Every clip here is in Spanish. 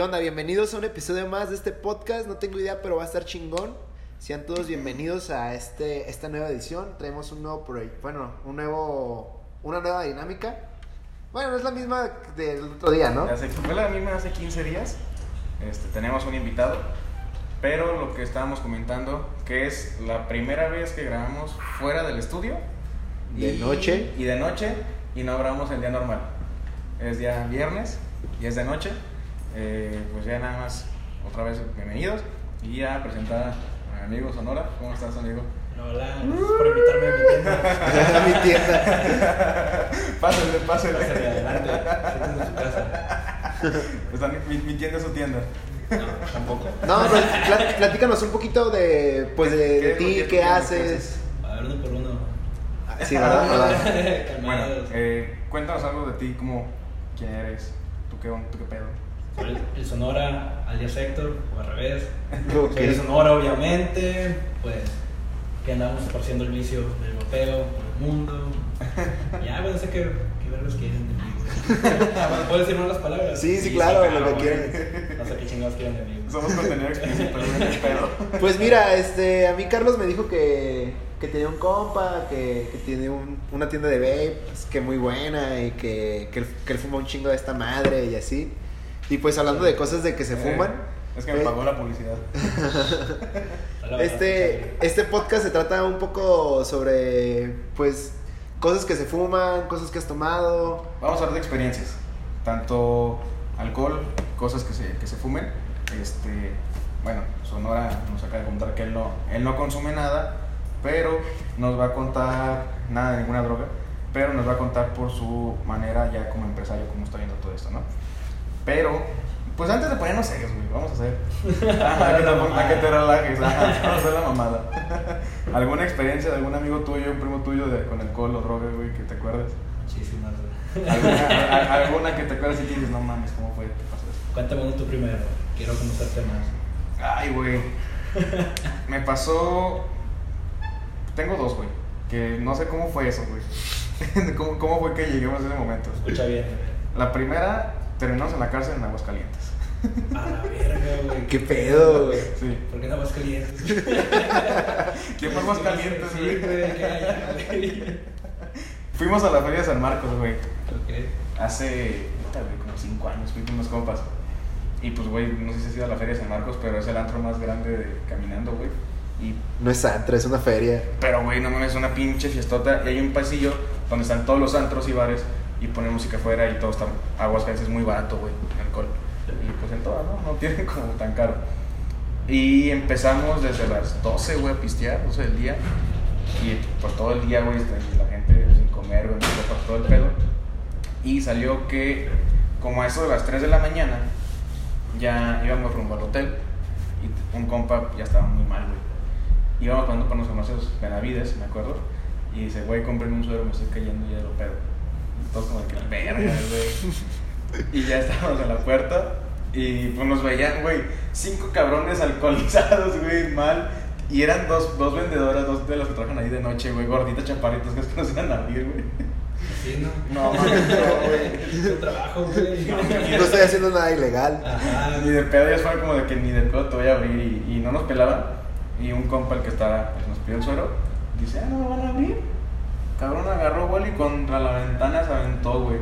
¿Qué onda? Bienvenidos a un episodio más de este podcast. No tengo idea, pero va a estar chingón. Sean todos bienvenidos a este, esta nueva edición. Traemos un nuevo proyecto, bueno, un nuevo, una nueva dinámica. Bueno, no es la misma del otro día, ¿no? Hace, fue la misma hace 15 días. Este, tenemos un invitado. Pero lo que estábamos comentando, que es la primera vez que grabamos fuera del estudio. De noche. Y de noche. Y no grabamos el día normal. Es día viernes y es de noche. Eh, pues ya nada más, otra vez bienvenidos. Y a presentar a mi amigo Sonora. ¿Cómo estás, amigo? Hola, gracias por invitarme a mi tienda. A mi tienda. Pásale, pásale. Pásale adelante, en su casa. Está mi, mi tienda es su tienda. No, tampoco. No, pero pla- platícanos un poquito de, pues, de, de ¿Qué- ti, qué- haces. A ver, uno por uno. Ah, Sí, ¿verdad? ¿verdad? Bueno, eh, cuéntanos algo de ti, como quién eres, tú qué, tú qué pedo. Soy el Sonora, alias Héctor, o al revés. Soy de Sonora, obviamente. Pues, que andamos esparciendo el vicio del europeo por el mundo. Ya, bueno, sé que, qué verlos quieren de mí. ¿Puedo decir malas palabras? Sí, sí, claro, lo que güey. quieran. No sé qué chingados quieren de mí. Somos contenido explícito, pero. Pues mira, este, a mí Carlos me dijo que, que tenía un compa, que, que tiene un- una tienda de vape, pues, que muy buena y que, que, él, que él fuma un chingo de esta madre y así. Y pues hablando de cosas de que se fuman, Eh, es que me eh, pagó la publicidad. Este, este podcast se trata un poco sobre, pues, cosas que se fuman, cosas que has tomado. Vamos a hablar de experiencias, tanto alcohol, cosas que se, que se fumen. Este, bueno, Sonora nos acaba de contar que él no, él no consume nada, pero nos va a contar nada de ninguna droga, pero nos va a contar por su manera ya como empresario, cómo está viendo todo esto, ¿no? Pero, pues antes de ponernos serios, güey, vamos a hacer. Ajá, que te, a que te relajes, ajá, vamos a hacer la mamada. ¿Alguna experiencia de algún amigo tuyo, un primo tuyo de, con alcohol o droga, güey, que te acuerdes? Muchísimas, güey. ¿Alguna, a- a- alguna que te acuerdas y que dices, no mames, ¿cómo fue? ¿Qué pasó eso? Cuéntame uno tú primero. Quiero conocerte más. Ay, güey. Me pasó. Tengo dos, güey. Que no sé cómo fue eso, güey. ¿Cómo, ¿Cómo fue que lleguemos a ese momento? Escucha bien. La primera, terminamos en la cárcel en Aguascalientes. A la verga, güey. ¿Qué pedo, güey? Sí. ¿Por qué no vas caliente? ¿Quién fue Aguascalientes, güey? Fuimos a la Feria de San Marcos, güey. Ok. Hace, como cinco años, fui con unos compas. Y pues, güey, no sé si has ido a la Feria de San Marcos, pero es el antro más grande de, caminando, güey. Y No es antro, es una feria. Pero, güey, no mames, es una pinche fiestota. Y hay un pasillo donde están todos los antros y bares y ponen música afuera y todo está. Aguascalientes es muy barato, güey, alcohol. Y pues en todas, ¿no? No tienen como tan caro. Y empezamos desde las 12, güey, a pistear, 12 del día. Y por todo el día, güey, la gente sin comer, güey, por todo el pedo. Y salió que, como a eso de las 3 de la mañana, ya íbamos rumbo al hotel. Y un compa ya estaba muy mal, güey íbamos cuando por unos farmacias Benavides, me acuerdo, y dice, güey, cómprenme un suero, me estoy cayendo ya de lo pedo. Y todos como que, verga, güey. Y ya estábamos en la puerta, y pues nos veían, güey, cinco cabrones alcoholizados, güey, mal. Y eran dos, dos vendedoras, dos de las que trabajan ahí de noche, güey, gorditas, chaparritas, que es que nos iban a abrir, güey. Sí, ¿no? No, mames, no, güey. Es trabajo, güey. No estoy haciendo nada ilegal. Ajá. Ni de pedo, ellos fueron como de que ni de pedo te voy a abrir y, y no nos pelaban. Y un compa, el que estaba, pues nos pidió el suero, dice, ah, no me van a abrir. Cabrón agarró vuelo y contra la ventana se aventó, güey.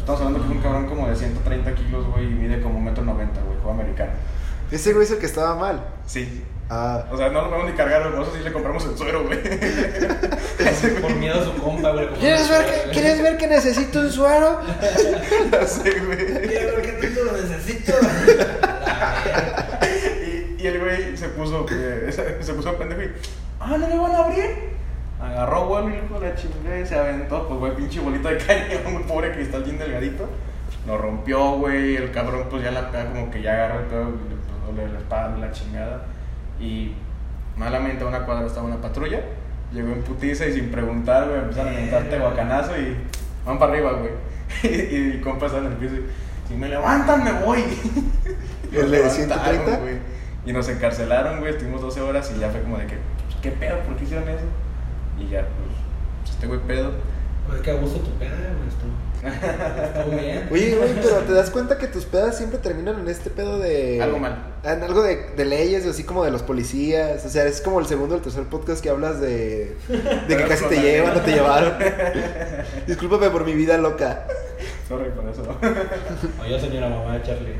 Estamos hablando que es un cabrón como de 130 kilos, güey, y mide como 1,90 noventa, güey, juego americano. Ese güey es el que estaba mal. Sí. Ah, O sea, no lo podemos ni cargar, güey, nosotros sí le compramos el suero, güey. Por miedo a su compa, güey. ¿Quieres ver, que, ¿Quieres ver que necesito un suero? Ya sé, güey. ¿Quieres ver qué tanto lo necesito? Y, y el güey se puso, eh, se, puso pendejo y, ah, no me van a abrir. Agarró vuelo y de la chingada y se aventó, pues güey, pinche bolita de cañón, un pobre cristal bien delgadito. Lo rompió, güey, el cabrón pues ya la pega como que ya agarró y pues, doble la espalda, la chingada. Y malamente a una cuadra estaba una patrulla, llegó en putiza y sin preguntar, güey, empezaron a mentarte guacanazo y van para arriba, güey. Y, y el compa en el piso y, si me levantan me voy. ¿El de Nos 130? levantaron, güey. Y nos encarcelaron, güey, estuvimos 12 horas y ya fue como de que, pues, ¿qué pedo? ¿Por qué hicieron eso? Este güey pedo. Pues que a gusto tu peda, güey. Estuvo, estuvo bien. Oye, güey, pero te das cuenta que tus pedas siempre terminan en este pedo de. Algo mal. En algo de, de leyes, así como de los policías. O sea, es como el segundo o el tercer podcast que hablas de. De que casi te llevan o te llevaron. Discúlpame por mi vida loca. Sorry por eso. Oye, señora mamá de Charlie.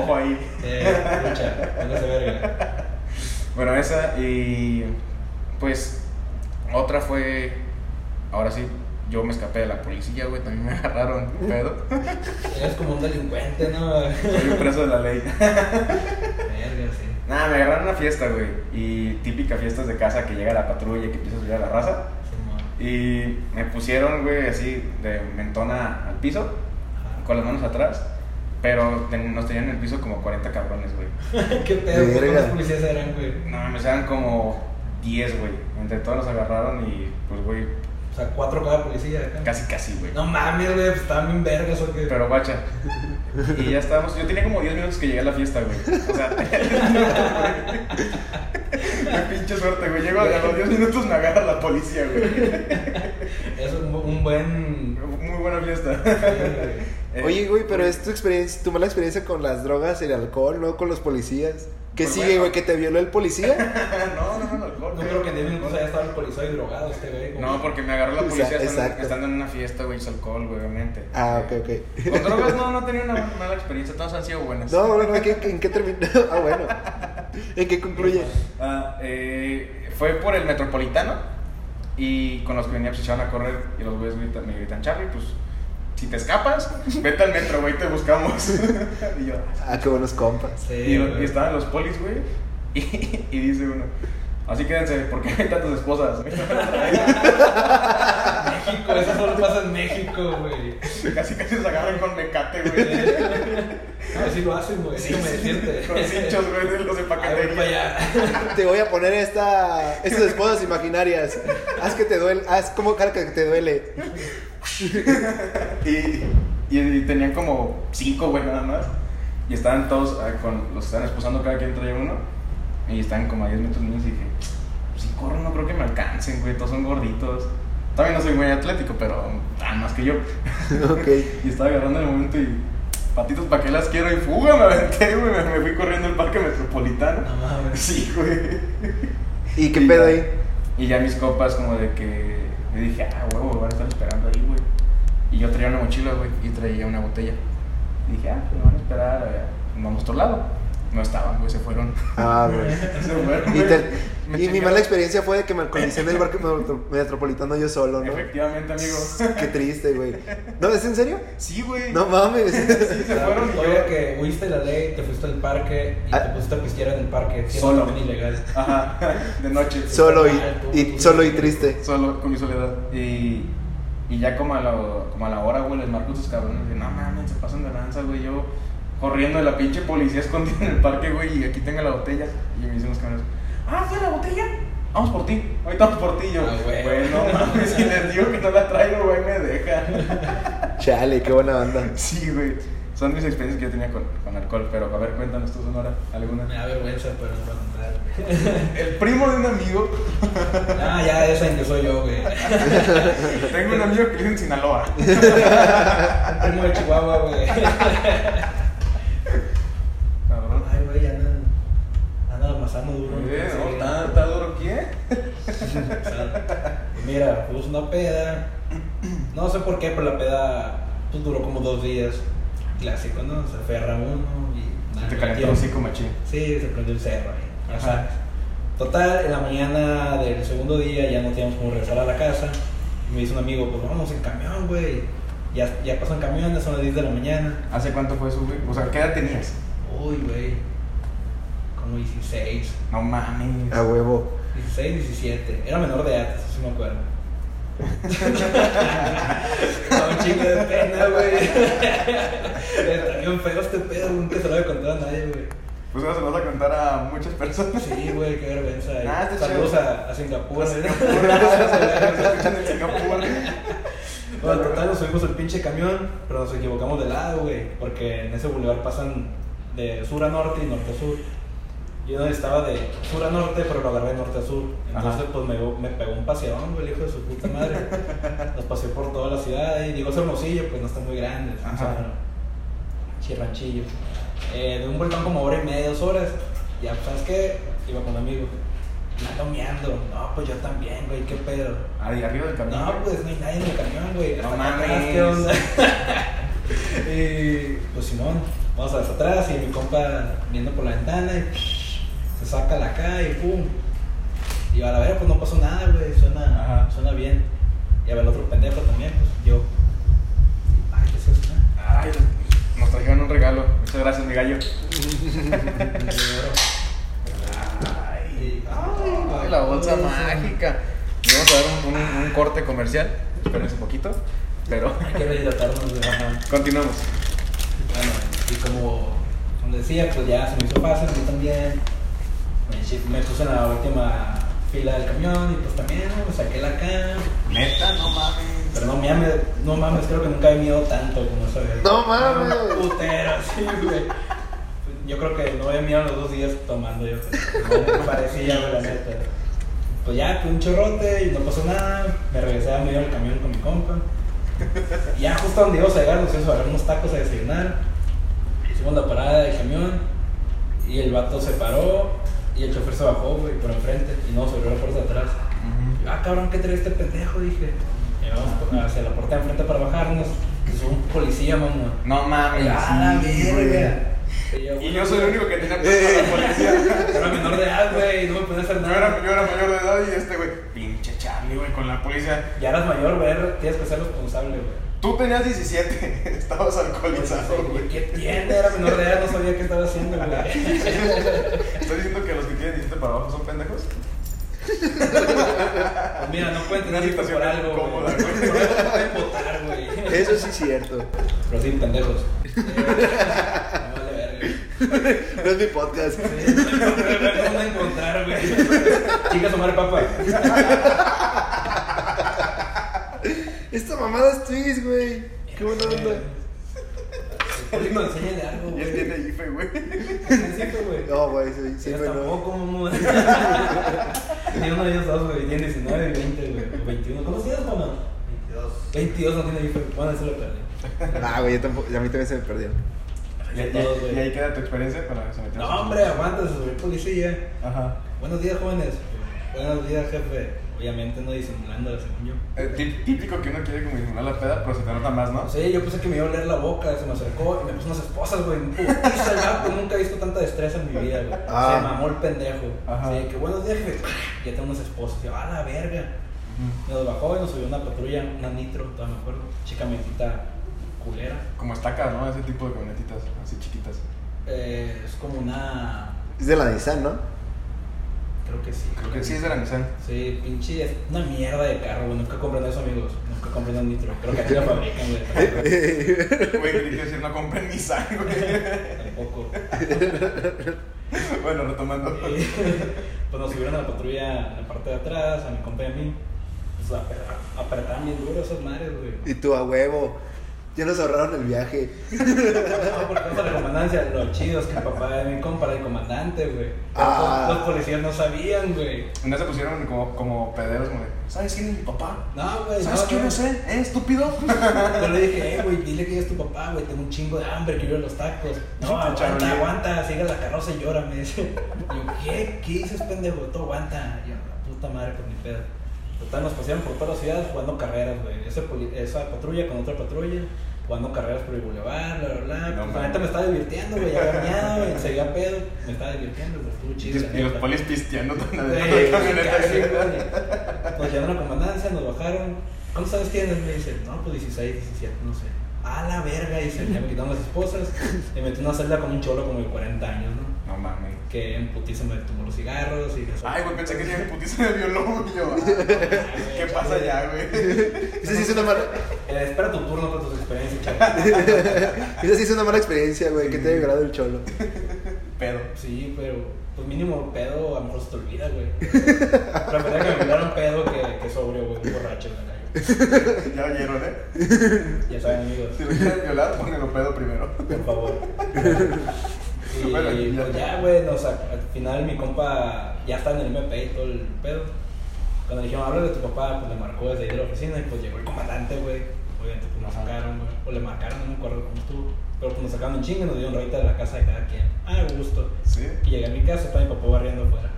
Ojo ahí. Eh, lucha, póngase verga. Bueno, esa y pues otra fue, ahora sí, yo me escapé de la policía, güey, también me agarraron, pedo. Eres como un delincuente, ¿no? Soy un preso de la ley. Verga, sí. Nada, me agarraron a una fiesta, güey, y típica fiestas de casa que llega la patrulla y que empieza a subir a la raza. Y me pusieron, güey, así de mentona al piso, Ajá. con las manos atrás. Pero ten- nos tenían en el piso como 40 cabrones, güey. ¿Qué pedo? ¿Cuántos policías eran, güey? No, me eran como 10, güey. Entre todos nos agarraron y, pues, güey, O sea, cuatro cada policía acá. casi, casi, güey. No mames, güey, pues estaban bien vergas o qué. Pero guacha. Y ya estábamos. Yo tenía como 10 minutos que llegué a la fiesta, güey. O sea, Qué pinche suerte, güey. Llego a los 10 minutos me agarra la policía, güey. Es un, un buen. Muy buena fiesta. Eh, Oye, güey, pero es tu experiencia, tu mala experiencia con las drogas y el alcohol, no con los policías. ¿Qué Pues sigue, bueno. güey? ¿Que te violó el policía? no, no, no, alcohol. No creo que en 10 minutos haya estado el policía y drogado este güey. como- No, porque me agarró la policía Exacto. estando, estando en una fiesta, güey. Es alcohol, güey, obviamente. Ah, ok, ok. Con drogas no, no tenía una mala experiencia. Todas han sido buenas. No, no, no, ¿en qué, en qué terminó? Ah, bueno. ¿En qué concluye? Ah, eh, fue por el metropolitano y con los que venía pues echaban a correr y los güeyes me gritan, Charlie, pues si te escapas, vete al metro, güey, te buscamos. y yo, Ah, qué buenos compas. Sí, y, estaban los polis, güey, y, y dice uno, así quédense, porque hay tantas esposas. México, eso solo pasa en México, güey. casi casi se agarran con mecate, güey. Así lo hacen, güey. Sí, sí, decirte. con cinchos, güey, de los de A ver, para paquetería. allá. Te voy a poner esta, estas esposas imaginarias. Haz que te duele, haz como cara que te duele. Y, y, y tenían como cinco, güey, nada más. Y estaban todos, ah, con, los estaban esposando cada quien traía uno. Y estaban como a 10 metros míos y dije, pues si corro no creo que me alcancen, güey, todos son gorditos. También no soy muy atlético, pero tan más que yo. Ok. Y estaba agarrando el momento y, patitos, ¿para qué las quiero? Y fuga, me aventé, güey, me, me fui corriendo al parque metropolitano. No mames. Sí, güey. ¿Y qué Y pedo ya- ahí? Y ya mis copas como de que yo dije, ah, huevo, van a estar esperando ahí, güey. Y yo traía una mochila, güey, y traía una botella. Y dije, ah, pues me van a esperar, eh, vamos a otro lado. No estaban, güey, se fueron. Ah, güey. se fueron, Y, güey. te- Me y mi mala experiencia fue de que me alcoholicé en el barco metro- metropolitano yo solo, ¿no? Efectivamente, amigo. Qué triste, güey. ¿No? ¿Es en serio? Sí, güey. No mames. Sí, se fueron yo. que huiste la ley, te fuiste al parque y Ah. te pusiste a pistear en el parque. Solo. ilegal. Ajá, de noche. Solo y, mal, tú, y tú, solo y triste. Solo, con mi soledad. Y, y ya como a, la, como a la hora, güey, les marco a esos cabrones. No mames, se pasan de lanza, güey. Yo corriendo de la pinche policía escondida en el parque, güey, y aquí tengo la botella. Y me dicen los ah, fue la botella. Vamos por ti, ahorita vamos por ti. Y yo, Ah, güey. güey, no mames, si les digo que no la traigo, güey, me dejan. Chale, qué buena banda. Sí, güey. Son mis experiencias que yo tenía con, con alcohol. Pero a ver, cuéntanos tú, Sonora, alguna. Me da vergüenza, pero no voy a contar. El primo de un amigo, Ah, ya, esa que soy yo, güey. tengo un amigo que vive en Sinaloa. Un primo de Chihuahua, güey. Cabrón. Ay, güey, anda. Anda amasando duro. Eh, Sí. no, ¿Está está duro quién? Mira, fuimos una peda. No sé por qué, pero la peda pues, duró como dos días. Clásico, ¿no? Se ferra uno y. nada, Te calentó tiempo. así como machín. Sí, se prendió el cerro ahí. Ajá. Total, en la mañana del segundo día ya no teníamos como regresar a la casa. Y me dice un amigo, pues vamos en camión, güey. Ya, ya pasan camiones, son las 10 de la mañana. ¿Hace cuánto fue eso, güey? O sea, ¿qué edad tenías? Uy, güey. Como 16. No mames. A huevo. 16, 17. Era menor de edad, eso sí me acuerdo. Un chingo de pena, güey. Está bien feo este pedo, nunca se lo voy a contar a nadie, güey. Pues ahora se lo vas a contar a muchas personas. Sí, güey, qué vergüenza. Y Ah, está Saludos a, a Singapur. A ¿eh? Singapur, en Singapur. Bueno, total, nos subimos al pinche camión, pero nos equivocamos de lado, güey. Porque en ese bulevar pasan de sur a norte y norte a sur. Yo estaba de sur a norte, pero lo agarré de norte a sur. Entonces, Ajá. pues me, me pegó un paseadón, güey, el hijo de su puta madre. Nos paseó por toda la ciudad y digo, es hermosillo, pues no está muy grande. Chirranchillo. Eh, de un volcán como hora y media, dos horas. Ya, pues, ¿sabes qué? Iba con un amigo. Ando meando. No, pues yo también, güey, qué pedo. Ahí arriba del camión. No, pues no hay nadie en el camión, güey. No mames. ¿qué onda? y pues Simón, vamos hasta atrás y mi compa viendo por la ventana y se saca la acá y pum. Y a la vera pues no pasó nada, güey, suena, Ajá. suena bien. Y a ver el otro pendejo también, pues yo. Ay, ¿qué es esto? Ay, nos trajeron un regalo. Muchas gracias, mi gallo. Ay, Ay, la bolsa mágica. Y vamos a dar un, un- un corte comercial. Espérense un poquito. Pero Hay que rehidratarnos, güey. Ajá. continuamos. Bueno, y como, como decía, pues ya se me hizo fácil, yo también. Me, puse en la última fila del camión y pues también me saqué la cam. Neta, no mames. Pero no mames, no mames, creo que nunca he miedo tanto como esa vez. No mames. Putero, sí, güey. Yo creo que no había miedo los dos días tomando yo. creo. Me parecía, güey, la neta. Pues ya, fue un chorrote y no pasó nada. Me regresé a medio del camión con mi compa. Y ya justo donde íbamos a llegar, nos íbamos a agarrar unos tacos a desayunar. Hicimos la parada del camión y el vato se paró y el chofer se bajó, güey, por enfrente y no, se abrió la puerta de atrás. Y yo, ah, cabrón, ¿qué trae este pendejo? Dije. Llegamos por- hacia la puerta de enfrente para bajarnos. Es un policía, mamá. No mames. Ah, la sí, verga. Y yo soy el único que tenía Eh. la policía. Era menor de edad, güey, no me podía hacer Yo era, nada. yo era mayor de edad y este güey, pinche Charlie, güey, con la policía. Ya eras mayor, güey, tienes que ser responsable, güey. Tú tenías 17, estabas alcoholizado, güey. ¿Qué tiene? Era menor de edad, no sabía qué estaba haciendo, güey. ¿Estás diciendo 17 para abajo son pendejos? Pues mira, no pueden tener hijos por algo, incómoda, güey. algo pueden votar, güey. Eso sí es cierto. Pero sí, pendejos. Eh, me vale verga. No es mi podcast. Sí, no me encontrar, güey. Chica, su madre, papá. Esta mamada es Twist, güey. Qué buena onda. Público, enséñale algo, Y güey. él tiene IFE, güey. No, güey, sí, sí, bueno. tampoco, mamá. Tiene uno de ellos dos, güey. Tiene 19 y 20, güey. O 21. ¿Cómo se llama, mamá? 22. 22 no tiene hijo. Bueno, eso lo perdí. Ah, güey, yo tampoco, a mí también se me perdió. Y, y- Todos, güey. y ahí queda tu experiencia para someterse. No, hombre, aguanta, el policía. Ajá. Buenos días, jóvenes. Buenos días, jefe. Obviamente no disimulando, según yo. Eh, tí- típico que uno quiere como disimular la peda, pero se te nota más, ¿no? Sí, yo pensé que me iba a oler la boca, se me acercó y me puso unas esposas, güey. Putiza nunca he visto tanta destreza en mi vida, güey. Ah. Se mamó el pendejo. Ajá. Sí, que buenos días, jefe. Ya tengo unas esposas. Y yo, a la verga. Nos bajó y nos subió una patrulla, una nitro, todavía me acuerdo. Chicamente culera. Como estacas, ¿no? Ese tipo de camionetitas, así chiquitas. Eh, es como una. Es de la Nissan, ¿no? Creo que sí. Creo que sí es de la Nissan. Sí, pinche. Es una mierda de carro, güey. Nunca compren eso, amigos. Nunca compren un nitro. Creo que aquí la fabrican, güey. Güey, creí que decir no compren Nissan, güey. Tampoco. Bueno, retomando. Y, pues nos subieron a la patrulla en la parte de atrás, a mi compa y a mí. Pues apre- apretaban bien duro esas madres, güey. Y tú a huevo. Ya nos ahorraron el viaje. No, porque vamos a la comandancia. Lo chido es que el papá de mi compa era el comandante, güey. Ah. Los policías no sabían, güey. Una se pusieron como, como pederos, de, ¿sabes quién es mi papá? No, güey. ¿Sabes no, quién no. no sé? ¿Eh, estúpido? Yo le dije, eh, güey, dile que ella es tu papá, güey, tengo un chingo de hambre, quiero ir a los tacos. No, aguanta, aguanta, sigue la carroza y llora, me dice. Y yo, ¿qué? ¿Qué dices, pendejo? Tú aguanta. Yo, la puta madre, por mi pedo. Total, nos pasearon por toda la ciudad jugando carreras, güey. Esa patrulla con otra patrulla, jugando carreras por el bulevar, bla, bla, bla. No Pues, la neta me estaba divirtiendo, güey, ya bañado, güey, seguía pedo. Me estaba divirtiendo, güey, estuvo chido. la Y los polis pisteando tan Sí, adentro la güey. Nos llevaron a comandancia, nos bajaron. ¿Cuántos años tienes? Me dice, no, pues 16, 17, no sé. A la verga, dice, ya me quitaron las esposas. Me metí en una celda con un cholo como de 40 años, ¿no? No mames. Que en putiza me tomó los cigarros y eso. Ay, güey, pensé que el putiza me violó, y yo. ¿Qué pasa allá, güey? Esa sí es una mala, Eh, espera tu turno con tus experiencias, chaval. esa sí es una mala experiencia, güey. Que te haya violado el cholo. Pedo. Sí, pero pues mínimo pedo a lo mejor se te olvida, güey. Prefería que me violaran pedo que, que sobrio, güey, un borracho en la calle. Ya oyeron, ¿eh? Ya saben, amigos. Si lo quieren violar, pónganlo pedo primero. Por favor. Y pues ya, güey, no, o sea, al final mi compa ya está en el MP y todo el pedo. Cuando le dijeron, habla de tu papá, pues le marcó desde ahí de la oficina y pues llegó el comandante, güey. Obviamente, pues nos sacaron, güey. O le marcaron, no me acuerdo cómo estuvo. Pero pues nos sacaron un chingo y nos dieron rayita de la casa de cada quien. Ah, gusto. Sí. Y llegué a mi casa, estaba mi papá barriendo afuera.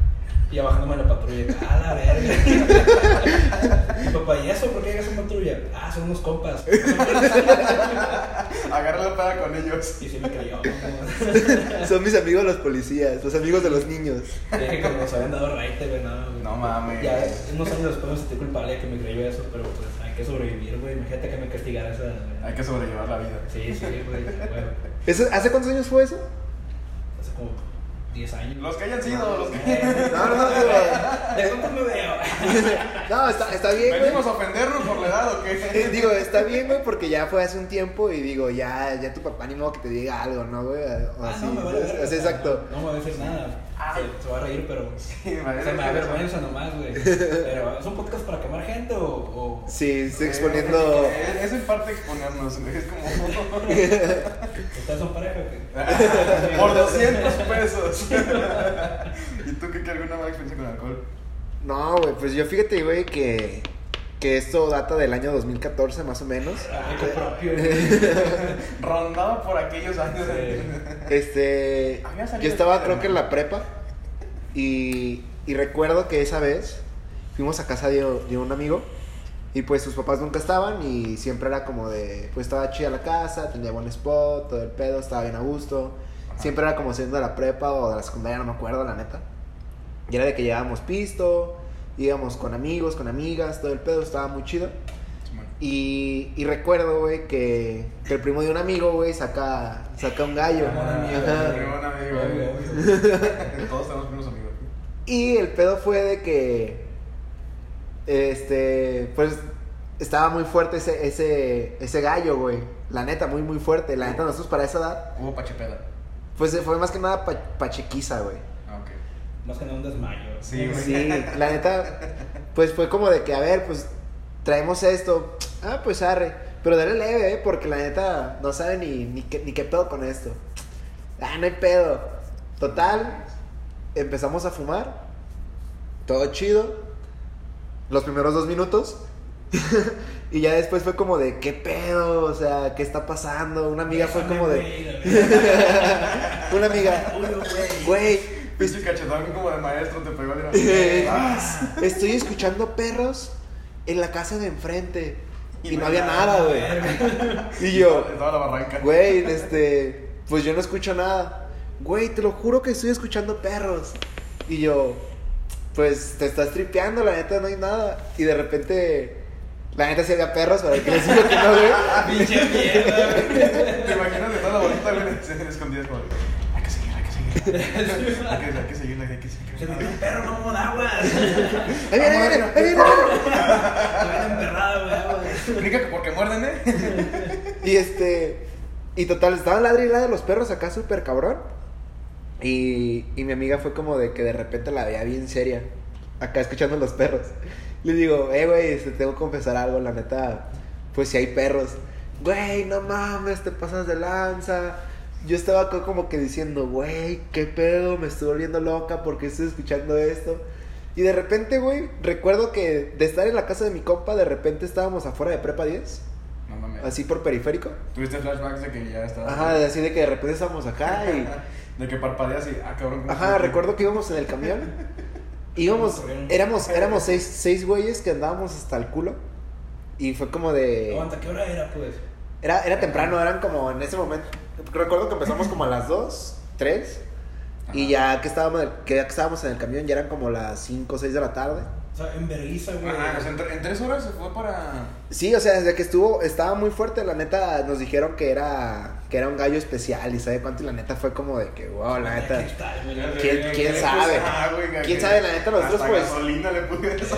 Y ya bajándome en la patrulla, a la verga. Mi papá, ¿y eso? ¿Por qué llegas en patrulla? Ah, son unos compas. Agarra la peda con ellos. Y sí me creyó. ¿no? Son mis amigos los policías, los amigos de los niños. Dije que nos habían dado raite, güey, no, güey. No mames. Ya unos años después me sentí culpable de que me creyó eso, pero pues hay que sobrevivir, güey. Imagínate que me castigara esa. Hay que sobrellevar la vida. Sí, sí, güey. ¿Eso- ¿Hace cuántos años fue eso? Hace como 10 años. Los que hayan sido, los que. No, no, no, digo, ¿De cuánto me veo? no está, está bien, güey. ¿Venimos a ofendernos por la edad o qué? Digo, está bien, güey, porque ya fue hace un tiempo y digo, ya, ya tu papá ni modo que te diga algo, ¿no, güey? O Ah, así. no, me vale o sea, exacto. No, no me va a decir nada. Ah. Se, se va a reír, pero. Sí, me o sea, me da vergüenza nomás, güey. Pero, ¿es un podcast para quemar gente o.? o... Sí, estoy exponiendo. Eh, Es en parte exponernos, güey, es como. ¿Ustedes son pareja o qué? Por 200 pesos. ¿Y tú qué, qué alguna mala experiencia con alcohol? No, güey, pues yo fíjate, güey, que, que esto data del año 2014, más o menos. Algo propio. Rondaba por aquellos años. Sí. Este. Yo estaba, creo que en la prepa. Y, y recuerdo que esa vez fuimos a casa de, de un amigo. Y pues sus papás nunca estaban. Y siempre era como de. Pues estaba chida la casa, tenía buen spot, todo el pedo, estaba bien a gusto. Ajá. Siempre era como siendo de la prepa o de la secundaria, no me acuerdo, la neta. Y era de que llevábamos pisto, íbamos con amigos, con amigas, todo el pedo, estaba muy chido. Y, y recuerdo, güey, que, que el primo de un amigo, güey, saca, saca un gallo. Todos tenemos primos amigos. Y el pedo fue de que, este, pues, estaba muy fuerte ese, ese, ese gallo, güey. La neta, muy, muy fuerte. La neta, nosotros para esa edad, Hubo pachepeda. pues fue más que nada pa- pachequiza, güey. Más que nada un desmayo. Sí, güey. Sí, la neta, pues fue como de que, a ver, pues, traemos esto. Ah, pues arre. Pero dale leve, ¿eh? Porque la neta no sabe ni, ni, qué, ni qué pedo con esto. Ah, no hay pedo. Total, empezamos a fumar. Todo chido. Los primeros dos minutos. y ya después fue como de, ¿qué pedo? O sea, ¿qué está pasando? Una amiga fue como de... Una amiga, güey, Pinche cachetón como de maestro te pegó de Eh, Ah, Estoy escuchando perros en la casa de enfrente. Y, Y no no había nada, güey. Y yo, Estaba la barranca. güey, este, pues yo no escucho nada. Güey, te lo juro que estoy escuchando perros. Y yo, pues te estás tripeando, la neta no hay nada. Y de repente, la neta sí había perros, para que les digo que no, güey. Pinche mierda, güey. ¿Te imaginas de toda la bolita, güey? Escondidas como. Hay que seguir, hay que. Hay Se seguir. me dio un perro, no aguas. Ahí viene, ahí viene, ahí emperrado, güey, porque muerden, ¿eh? Y este. Y total, estaban ladri y ladri de los perros acá súper cabrón. Y, y mi amiga fue como de que de repente la veía bien seria. Acá escuchando los perros. Le digo, eh, güey, te tengo que confesar algo, la neta. Pues si hay perros. Güey, no mames, te pasas de lanza. Yo estaba acá como que diciendo, güey, qué pedo, me estoy volviendo loca porque estoy escuchando esto. Y de repente, güey, recuerdo que de estar en la casa de mi compa, de repente estábamos afuera de Prepa 10, No mames. así por periférico. Tuviste flashbacks de que ya estaba. Ajá, así de que de repente estábamos acá y... De que parpadeas y. Ah, cabrón. ¿cómo Ajá, recuerdo que íbamos en el camión. Íbamos, éramos, éramos seis, seis güeyes que andábamos hasta el culo. Y fue como de... Aguanta, ¿qué hora era, pues? Era, era temprano, eran como en ese momento... Recuerdo que empezamos como a las 2, 3. Y ya que estábamos, que ya que estábamos en el camión ya eran como las 5 o 6 de la tarde. O sea, en vergüenza, güey. Ajá, o sea, en, tre- en tres horas se fue para. Sí, o sea, desde que estuvo, estaba muy fuerte, la neta nos dijeron que era, que era un gallo especial y sabe cuánto y la neta fue como de que, wow, la neta... ¿Quién- ¿Qué- quién sabe? Ah, ¿Quién sabe? La neta, nosotros, pues, gasolina le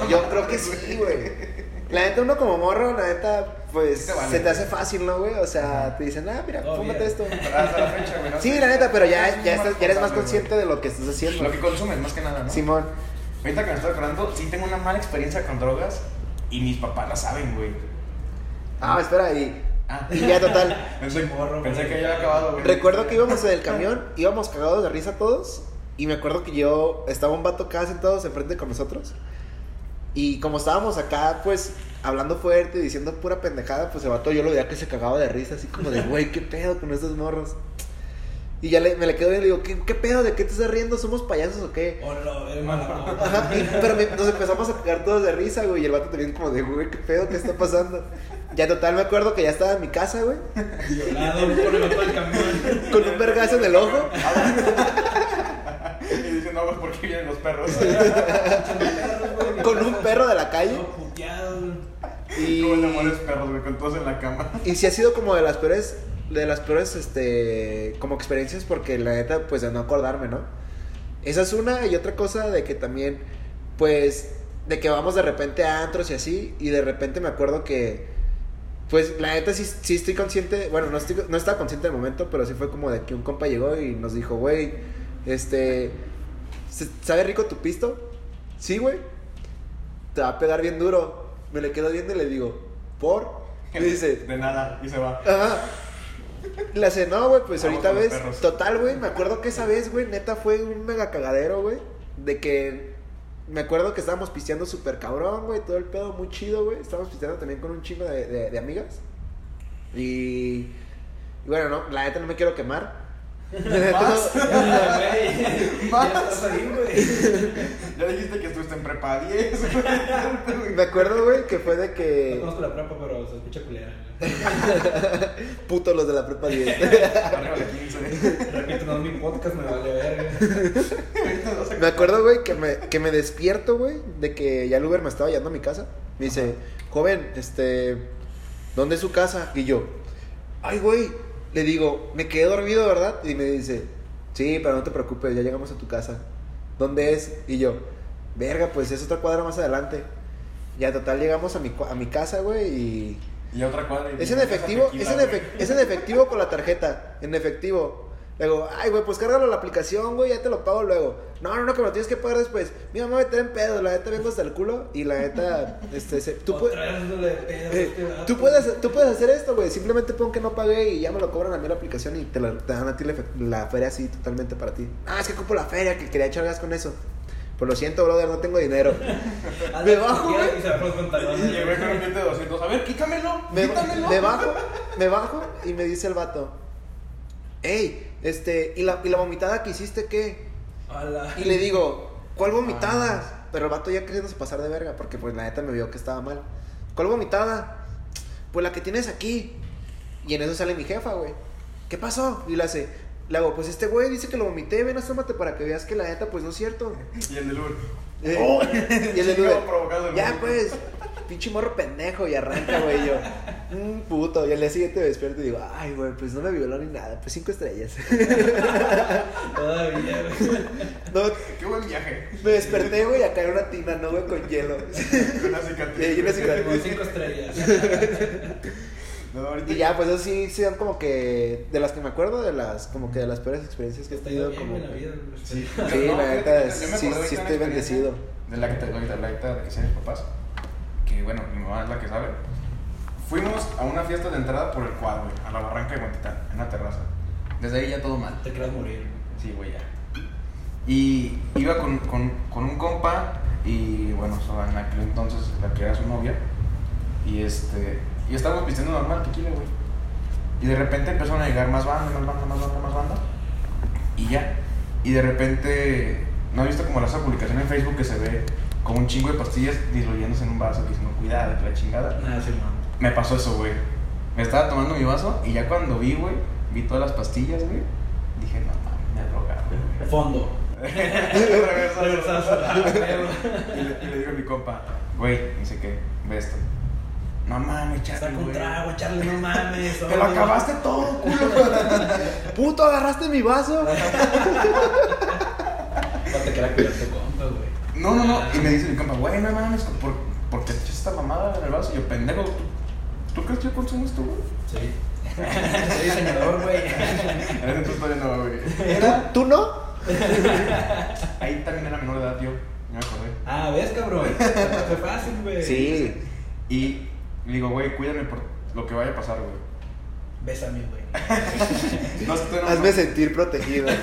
Yo creo que sí, güey. La neta, uno como morro, la neta, pues vale, se te hace fácil, ¿no, güey? O sea, te dicen, ah, mira, bien. esto. Hasta la fecha, güey. ¿no? Sí, la neta, pero ya, ya, estás- ya eres más consciente de lo que estás haciendo. Lo que consumes, más que nada, ¿no? Simón. Ahorita que me estoy acordando, sí tengo una mala experiencia con drogas y mis papás la saben, güey. Ah, espera, y Ah, Y ya total. pensé, Morro, pensé que ya había acabado, güey. Recuerdo que íbamos en el camión, íbamos cagados de risa todos. Y me acuerdo que yo estaba un vato acá sentados enfrente con nosotros. Y como estábamos acá, pues hablando fuerte, diciendo pura pendejada, pues el vato yo lo veía que se cagaba de risa, así como de, güey, ¿qué pedo con estos morros? Y ya le- me le quedo y le digo, ¿qué, qué pedo? ¿De qué te estás riendo? ¿Somos payasos o qué? Hola, hermano. Ajá, y- pero me- nos empezamos a cagar todos de risa, güey. Y el vato también como de, güey, ¿qué pedo? ¿Qué está pasando? Ya total me acuerdo que ya estaba en mi casa, güey. Violado por el del camión. Con un vergazo en el ojo. Y diciendo, no, ¿por qué vienen los perros? Con un perro de la calle. Todo puteado. Y, Como enamores perros, güey, con todos en la cama. y sí ha sido como de las peores, de las peores, este, como experiencias porque la neta, pues de no acordarme, ¿no? Esa es una y otra cosa de que también, pues, de que vamos de repente a antros y así y de repente me acuerdo que, pues, la neta sí, sí estoy consciente, bueno, no, estoy, no estaba consciente del momento, pero sí fue como de que un compa llegó y nos dijo, güey, este, ¿se- ¿sabe rico tu pisto? Sí, güey. Te va a pegar bien duro. Me le quedo viendo y le digo, ¿por? Y dice, De nada, y se va. Ajá. Le hace, no, güey, pues Vamos ahorita ves. perros. Total, güey, me acuerdo que esa vez, güey, neta fue un mega cagadero, güey. De que. Me acuerdo que estábamos pisteando súper cabrón, güey, todo el pedo muy chido, güey. Estábamos pisteando también con un chingo de, de- de amigas. Y. Y bueno, no, la neta no me quiero quemar. Más. no- Más. Ya dijiste que estuviste en prepa 10, güey. me acuerdo, güey, que fue de No que. conozco la prepa, pero se escucha culera. Puto los de la prepa 10. Arriba de 15. De repente no es mi podcast, vale verga. Me acuerdo, güey, que me, que me despierto, güey, de que ya el Uber me estaba llevando a mi casa. Me dice, joven, este, ¿dónde es su casa? Y yo, ay, güey, le digo, me quedé dormido, ¿verdad? Y me dice, sí, pero no te preocupes, ya llegamos a tu casa. ¿Dónde es? Y yo, verga, pues es otra cuadra más adelante. Ya, total, llegamos a mi, a mi casa, güey, y... Y otra cuadra. y Es en efectivo, tequila, es en, güey. efec- es en efectivo con la tarjeta, en efectivo. Le digo, ay, güey, pues cárgalo la aplicación, güey, ya te lo pago luego. No, no, no, que me lo tienes que pagar después. Mi mamá me trae en pedo, la neta vengo hasta el culo y la neta, este, se- tú, puedes, pedo, este tú, puedes, tú puedes hacer esto, güey, simplemente pon que no pagué y ya me lo cobran a mí la aplicación y te, la- te dan a ti la, feria así totalmente para ti. Ah, es que ocupo la feria, que quería echar gas con eso. Pues lo siento, brother, no tengo dinero. Me bajo, güey. Güey con un de 200. A ver, quítamelo. Me, quítamelo. me bajo, me bajo y me dice el vato, hey, este, ¿y la, ¿y la vomitada que hiciste qué? Hola. Y le digo, ¿cuál vomitada? Pero el vato ya queriéndose pasar de verga, porque pues la neta me vio que estaba mal. ¿Cuál vomitada? Pues la que tienes aquí. Y en eso sale mi jefa, güey. ¿Qué pasó? Y le hace, le hago, pues este güey dice que lo vomité, ven, asómate para que veas que la neta pues no es cierto. Y el del Uber. Eh, Oh, y el de chingado Uber, ya vómito". pues, pinche morro pendejo y arranca, güey. Yo, un puto. Y al día siguiente me despierto y digo, ay, güey, pues no me violó ni nada, pues cinco estrellas. Todavía, güey. no, Qué buen viaje. me desperté, güey, a caer una tina, no, güey, con hielo. Con una cicatriz. Y una cicatriz. Como cinco estrellas. No, ahorita Y ya, pues eso sí, sí, son como que, de las que me acuerdo, de las, como que de las peores experiencias que he tenido, bien, como... la vida. Sí, Sí, No, la neta, que sí, sí estoy bendecido. De la que te, la, la, la de que sean mis papás. Que bueno, mi mamá es la que sabe. Fuimos a una fiesta de entrada por el cuadro, güey, a la barranca de Huentitán, en una terraza. Desde ahí ya todo mal. Te quieras morir. Sí, güey, ya. Y iba con, con, con un compa y bueno, o sea, en aquel entonces la que era su novia. Y este. Y estábamos pisteando normal, tequila, güey. Y de repente empezaron a llegar más banda, más banda, más banda, más banda. Y ya. Y de repente. ¿No has visto como esa publicación en Facebook que se ve como un chingo de pastillas diluyéndose en un vaso? Que cuidado, que la chingada. Nada, sí, no. Me pasó eso, güey. Me estaba tomando mi vaso y ya cuando vi, güey, vi todas las pastillas, güey. Dije, no mames, me drogaron, güey. Fondo. Ah. Y le, y le digo a mi compa, güey, dice que, ve esto. No mames, Está Charlie, con güey. trago, Charlie, no mames. Te lo acabaste todo, culo. ¡Puto, agarraste mi vaso! No te queda cuidar tu compa, güey. No, no, no. Y me dice mi compa, güey, no mames, ¿por, ¿por qué te echas esta mamada en el vaso? Y yo, pendejo, ¿tú, ¿tú crees que yo consumo esto, güey? Sí. Soy diseñador, güey. Entonces todavía no, güey. ¿Tú, ¿Tú no? Ahí también era menor de edad, yo. Ya me acordé. Ah, ¿ves, cabrón? Fue fácil, güey. Sí. Y le digo, güey, cuídame por lo que vaya a pasar, güey. Bésame, güey. No Hazme sentir protegido. Me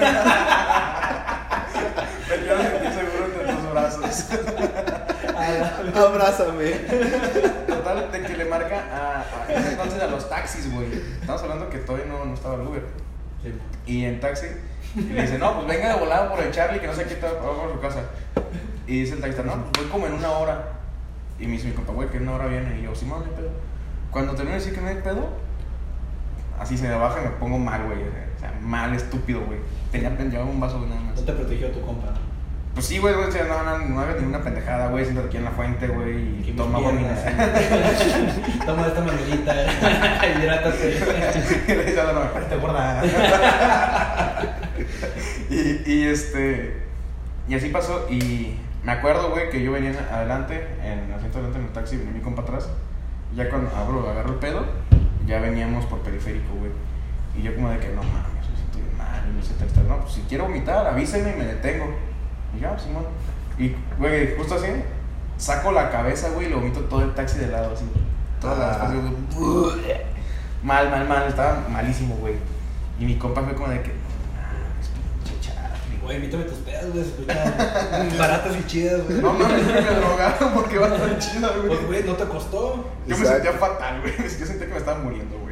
quiero sentir seguro entre tus brazos. Abrázame. Total, de que le marca a, a ese entonces a los taxis, güey. Estamos hablando que todavía no, no estaba el Uber. Sí. Y en taxi, y le dice, no, pues venga de volado por el Charlie, que no sé qué tal, vamos por su casa. Y dice el taxista, no, pues voy como en una hora. Y me dice mi compa, güey, que en una hora viene. Y yo, no hay pedo. Cuando termino de decir que no hay pedo, así se me baja y me pongo mal, güey. O sea, mal, estúpido, güey. Tenía llevaba un vaso de nada más. No te protegió tu compa. Pues sí, güey, güey, no, no, no hagas ninguna pendejada, güey, siéntate aquí en la fuente, güey, y toma sí. Toma esta manguerita. Hidrátate. Y le dice a la novia, "Espérate, gorda". y, y este. Y así pasó. Y me acuerdo, güey, que yo venía en- adelante, en el asiento adelante en el taxi, venía mi compa atrás. Y ya cuando abro, agarro el pedo, ya veníamos por periférico, güey. Y yo, como de que no mames, me siento mal. Y me el taxista, no, pues si quiero vomitar, avíseme y me detengo. Y ya, Simón. Y, güey, justo así, saco la cabeza, güey, y lo vomito todo el taxi de lado, así. Todas las Ah. cosas, güey. Mal, mal, mal, estaba malísimo, güey. Y mi compa fue como de que, no Charlie, Güey, invítame tus pedas, güey. Baratas y chidas, güey. No mames, me drogaron porque va tan chida, Pues, güey. güey, no te costó. Yo me sentía fatal, güey. Yo sentía que me estaba muriendo, güey.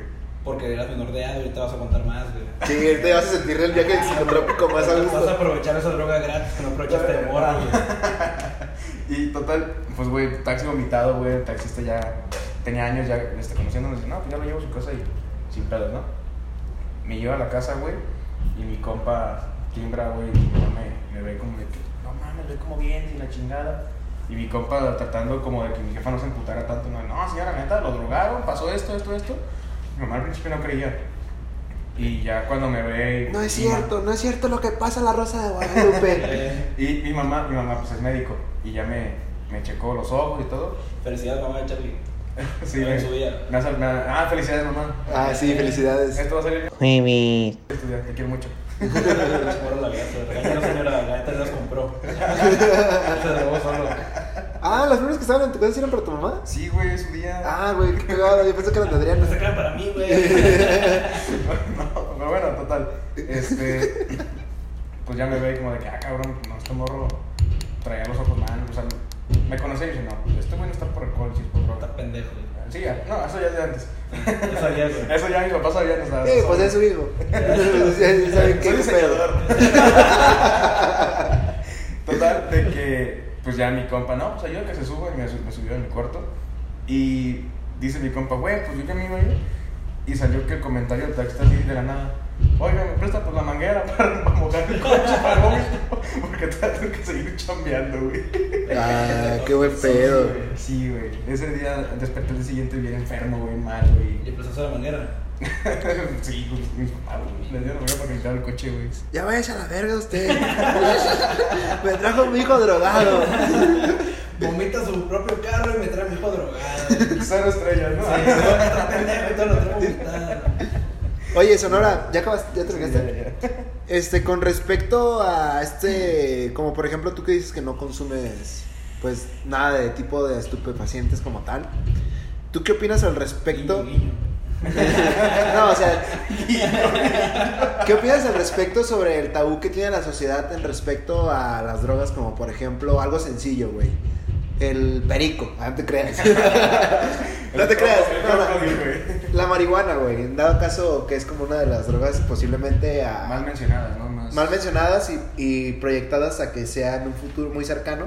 Porque eras menor de edad, ahorita vas a aguantar más, güey. Sí, te vas a sentir el viaje psicotrópico más a Vas a gusto. aprovechar esa droga gratis que no aprovechaste de mora, güey. Y total, pues, güey, taxi vomitado, güey. El taxista ya tenía años ya este, conociéndonos. Dice, no, pues ya lo llevo a su casa y sin pedos, ¿no? Me lleva a la casa, güey. Y mi compa timbra, güey. Y me, me ve como de que, no mames, ve como bien y la chingada. Y mi compa tratando como de que mi jefa no se emputara tanto. No, no señora, neta, lo drogaron, pasó esto, esto, esto. Mi mamá al principio no creía. Y ya cuando me ve. No es cierto, no es cierto lo que pasa en la Rosa de Guadalupe. Eh, Y mi mamá, mi mamá pues es médico. Y ya me, me checó los ojos y todo. Felicidades, mamá de Charlie. Sí, En me, me hace- me- ah, felicidades, mamá. Ah, sí, felicidades. Esto va a salir. Estudiar, te quiero mucho. La vida, se regañó, señora. La neta las compró. Ah, las flores que estaban en tu casa eran para tu mamá. Sí, güey, es su día. Ah, güey, qué cagada. Yo pensé que eran de Adrián. No se crean para mí, güey. No, pero bueno, total. Este. Pues ya me ve como de que, ah, cabrón, no, este morro traía los ojos mal. O sea, me conocía y dice, no, pues este güey no está por alcohol, sí es por droga. Está pendejo, güey. Sí, ya, no, eso ya es de antes. Ya sabías, güey. Eso ya mis papás sabían, o sea. Sí, pues es su hijo. Ya saben qué Soy diseñador. Total, de que, pues ya mi compa, no, pues ayuda que se suba y me, me subió en mi cuarto. Y dice mi compa, güey, pues yo que me iba a ir. Y salió que el comentario del taxista así de la nada. Oiga, me presta pues la manguera para mojar el coche para el Porque tengo que seguir chambeando, güey. Ah, qué buen pedo. Sí, güey. Ese día desperté el siguiente bien enfermo, güey, mal, Y güey. pues esa manera. sí, güey. Le dieron la para que el coche, güey. Ya váyase a la verga usted. Me trajo mi hijo drogado. Vomita su propio carro y me trae mi hijo drogado. Cero estrellas, ¿no? Sí, no, está pendejo y todo lo traigo vomitado. Oye, Sonora, ya acabas, ya te Sí, regaste. Este, con respecto a este, como por ejemplo tú que dices que no consumes, pues nada de tipo de estupefacientes como tal. ¿Tú qué opinas al respecto? Guiño, guiño. No, o sea, ¿qué opinas al respecto sobre el tabú que tiene la sociedad en respecto a las drogas como por ejemplo algo sencillo, güey? El perico, ah, no te creas. no te creas. No. La marihuana, güey. En dado caso que es como una de las drogas posiblemente a- Mal mencionada, ¿no? Más... mal mencionadas y, y proyectadas a que sea en un futuro muy cercano,